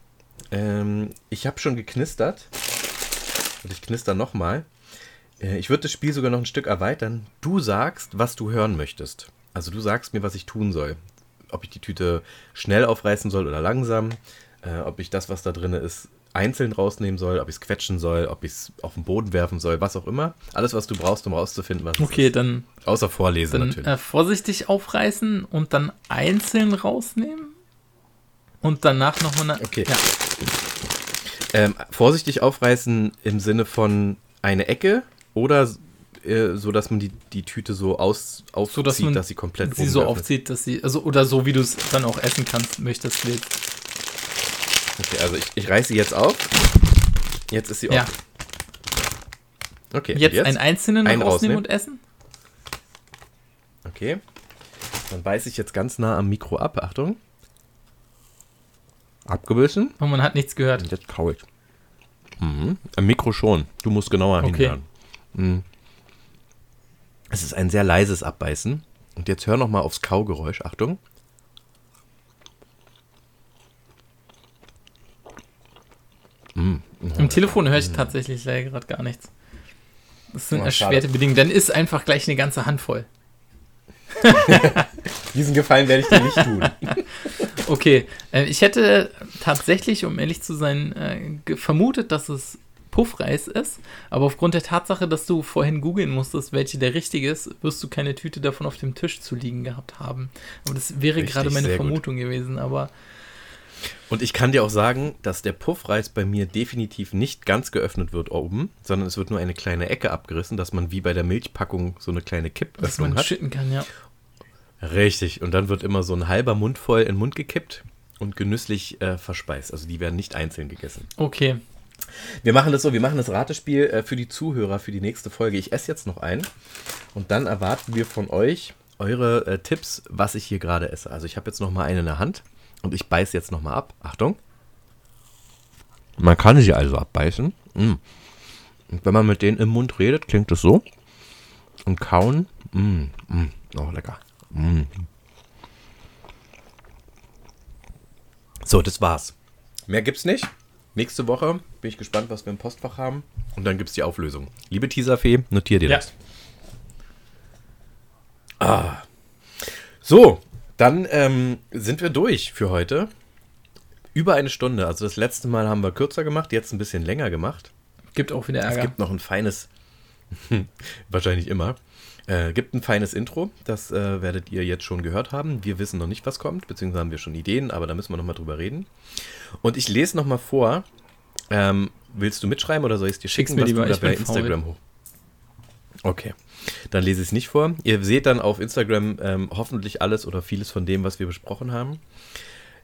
Ähm, ich habe schon geknistert. Und ich knister nochmal. Äh, ich würde das Spiel sogar noch ein Stück erweitern. Du sagst, was du hören möchtest. Also du sagst mir, was ich tun soll. Ob ich die Tüte schnell aufreißen soll oder langsam. Äh, ob ich das, was da drin ist, einzeln rausnehmen soll, ob ich es quetschen soll, ob ich es auf den Boden werfen soll, was auch immer. Alles, was du brauchst, um rauszufinden, was Okay, es ist. dann, Außer vorlesen dann natürlich. äh, vorsichtig aufreißen und dann einzeln rausnehmen. Und danach nochmal eine. Okay. Ja. Ähm, vorsichtig aufreißen im Sinne von eine Ecke oder äh, so, dass man die, die Tüte so aus, aufzieht, So, dass dass sie komplett sie so aufzieht, dass sie. Also, oder so, wie du es dann auch essen kannst, möchtest, willst. Okay, also ich, ich reiße sie jetzt auf. Jetzt ist sie Ja. offen. Okay, und Jetzt, einen einzelnen Einen rausnehmen und essen? Okay. Dann beiße ich jetzt ganz nah am Mikro ab. Achtung. Abgebissen. Und man hat nichts gehört. Und jetzt kau ich. Mhm. Am Mikro schon. Du musst genauer Okay. hinhören. Mhm. Es ist ein sehr leises Abbeißen. Und jetzt hör noch mal aufs Kaugeräusch. Achtung. Im Telefon höre ich tatsächlich leider gerade gar nichts. Das sind Oh, erschwerte schade. Bedingungen. Dann ist einfach gleich eine ganze Hand voll. <laughs> Diesen Gefallen werde ich dir nicht tun. <laughs> Okay, äh, ich hätte tatsächlich, um ehrlich zu sein, äh, vermutet, dass es Puffreis ist, aber aufgrund der Tatsache, dass du vorhin googeln musstest, welche der richtige ist, wirst du keine Tüte davon auf dem Tisch zu liegen gehabt haben. Aber das wäre Richtig, gerade meine sehr gut. Vermutung gewesen, aber Und ich kann dir auch sagen, dass der Puffreis bei mir definitiv nicht ganz geöffnet wird oben, sondern es wird nur eine kleine Ecke abgerissen, dass man wie bei der Milchpackung so eine kleine dass Kippöffnung man hat. schütten kann, ja. Richtig. Und dann wird immer so ein halber Mund voll in den Mund gekippt und genüsslich äh, verspeist. Also die werden nicht einzeln gegessen. Okay, Wir machen das so, wir machen das Ratespiel äh, für die Zuhörer für die nächste Folge. Ich esse jetzt noch einen und dann erwarten wir von euch eure äh, Tipps, was ich hier gerade esse. Also ich habe jetzt noch mal eine in der Hand und ich beiße jetzt noch mal ab. Achtung. Man kann sie also abbeißen. Mm. Und wenn man mit denen im Mund redet, klingt es so. Und kauen. Mm, mm. Oh, lecker. Mm. So, das war's. Mehr gibt's nicht. Nächste Woche bin ich gespannt, was wir im Postfach haben. Und dann gibt's die Auflösung. Liebe Teaserfee, notier dir Ja. das. Ah. So, dann ähm, sind wir durch für heute. Über eine Stunde. Also das letzte Mal haben wir kürzer gemacht, jetzt ein bisschen länger gemacht. gibt auch wieder Es Ärger. gibt noch ein feines, <laughs> wahrscheinlich immer, äh, gibt ein feines Intro. Das äh, werdet ihr jetzt schon gehört haben. Wir wissen noch nicht, was kommt, beziehungsweise haben wir schon Ideen, aber da müssen wir noch mal drüber reden. Und ich lese noch mal vor. Ähm, willst du mitschreiben oder soll ich es dir schicken, was lieber, du da bei. Instagram hoch? Okay, dann lese ich es nicht vor. Ihr seht dann auf Instagram ähm, hoffentlich alles oder vieles von dem, was wir besprochen haben.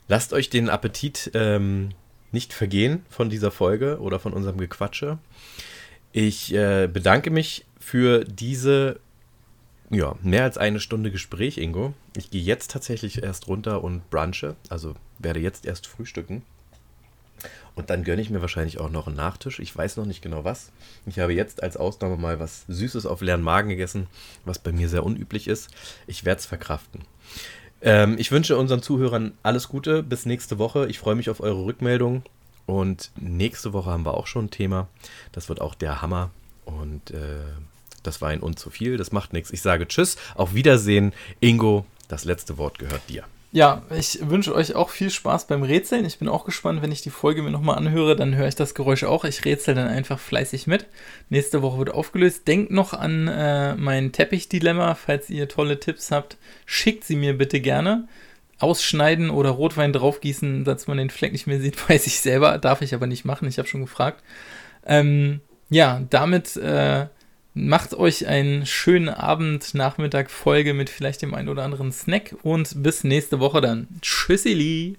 Lasst euch den Appetit ähm, nicht vergehen von dieser Folge oder von unserem Gequatsche. Ich äh, bedanke mich für diese ja, mehr als eine Stunde Gespräch, Ingo. Ich gehe jetzt tatsächlich erst runter und brunche, also werde jetzt erst frühstücken. Und dann gönne ich mir wahrscheinlich auch noch einen Nachtisch. Ich weiß noch nicht genau was. Ich habe jetzt als Ausnahme mal was Süßes auf leeren Magen gegessen, was bei mir sehr unüblich ist. Ich werde es verkraften. Ähm, ich wünsche unseren Zuhörern alles Gute. Bis nächste Woche. Ich freue mich auf eure Rückmeldung. Und nächste Woche haben wir auch schon ein Thema. Das wird auch der Hammer. Und äh, das war ein und zu viel. Das macht nichts. Ich sage Tschüss. Auf Wiedersehen. Ingo, das letzte Wort gehört dir. Ja, ich wünsche euch auch viel Spaß beim Rätseln. Ich bin auch gespannt, wenn ich die Folge mir nochmal anhöre, dann höre ich das Geräusch auch. Ich rätsel dann einfach fleißig mit. Nächste Woche wird aufgelöst. Denkt noch an äh, mein Teppichdilemma. Falls ihr tolle Tipps habt, schickt sie mir bitte gerne. Ausschneiden oder Rotwein draufgießen, dass man den Fleck nicht mehr sieht, <laughs> weiß ich selber. Darf ich aber nicht machen. Ich habe schon gefragt. Ähm, ja, damit äh, macht euch einen schönen Abend, Nachmittag, Folge mit vielleicht dem einen oder anderen Snack und bis nächste Woche dann. Tschüssili!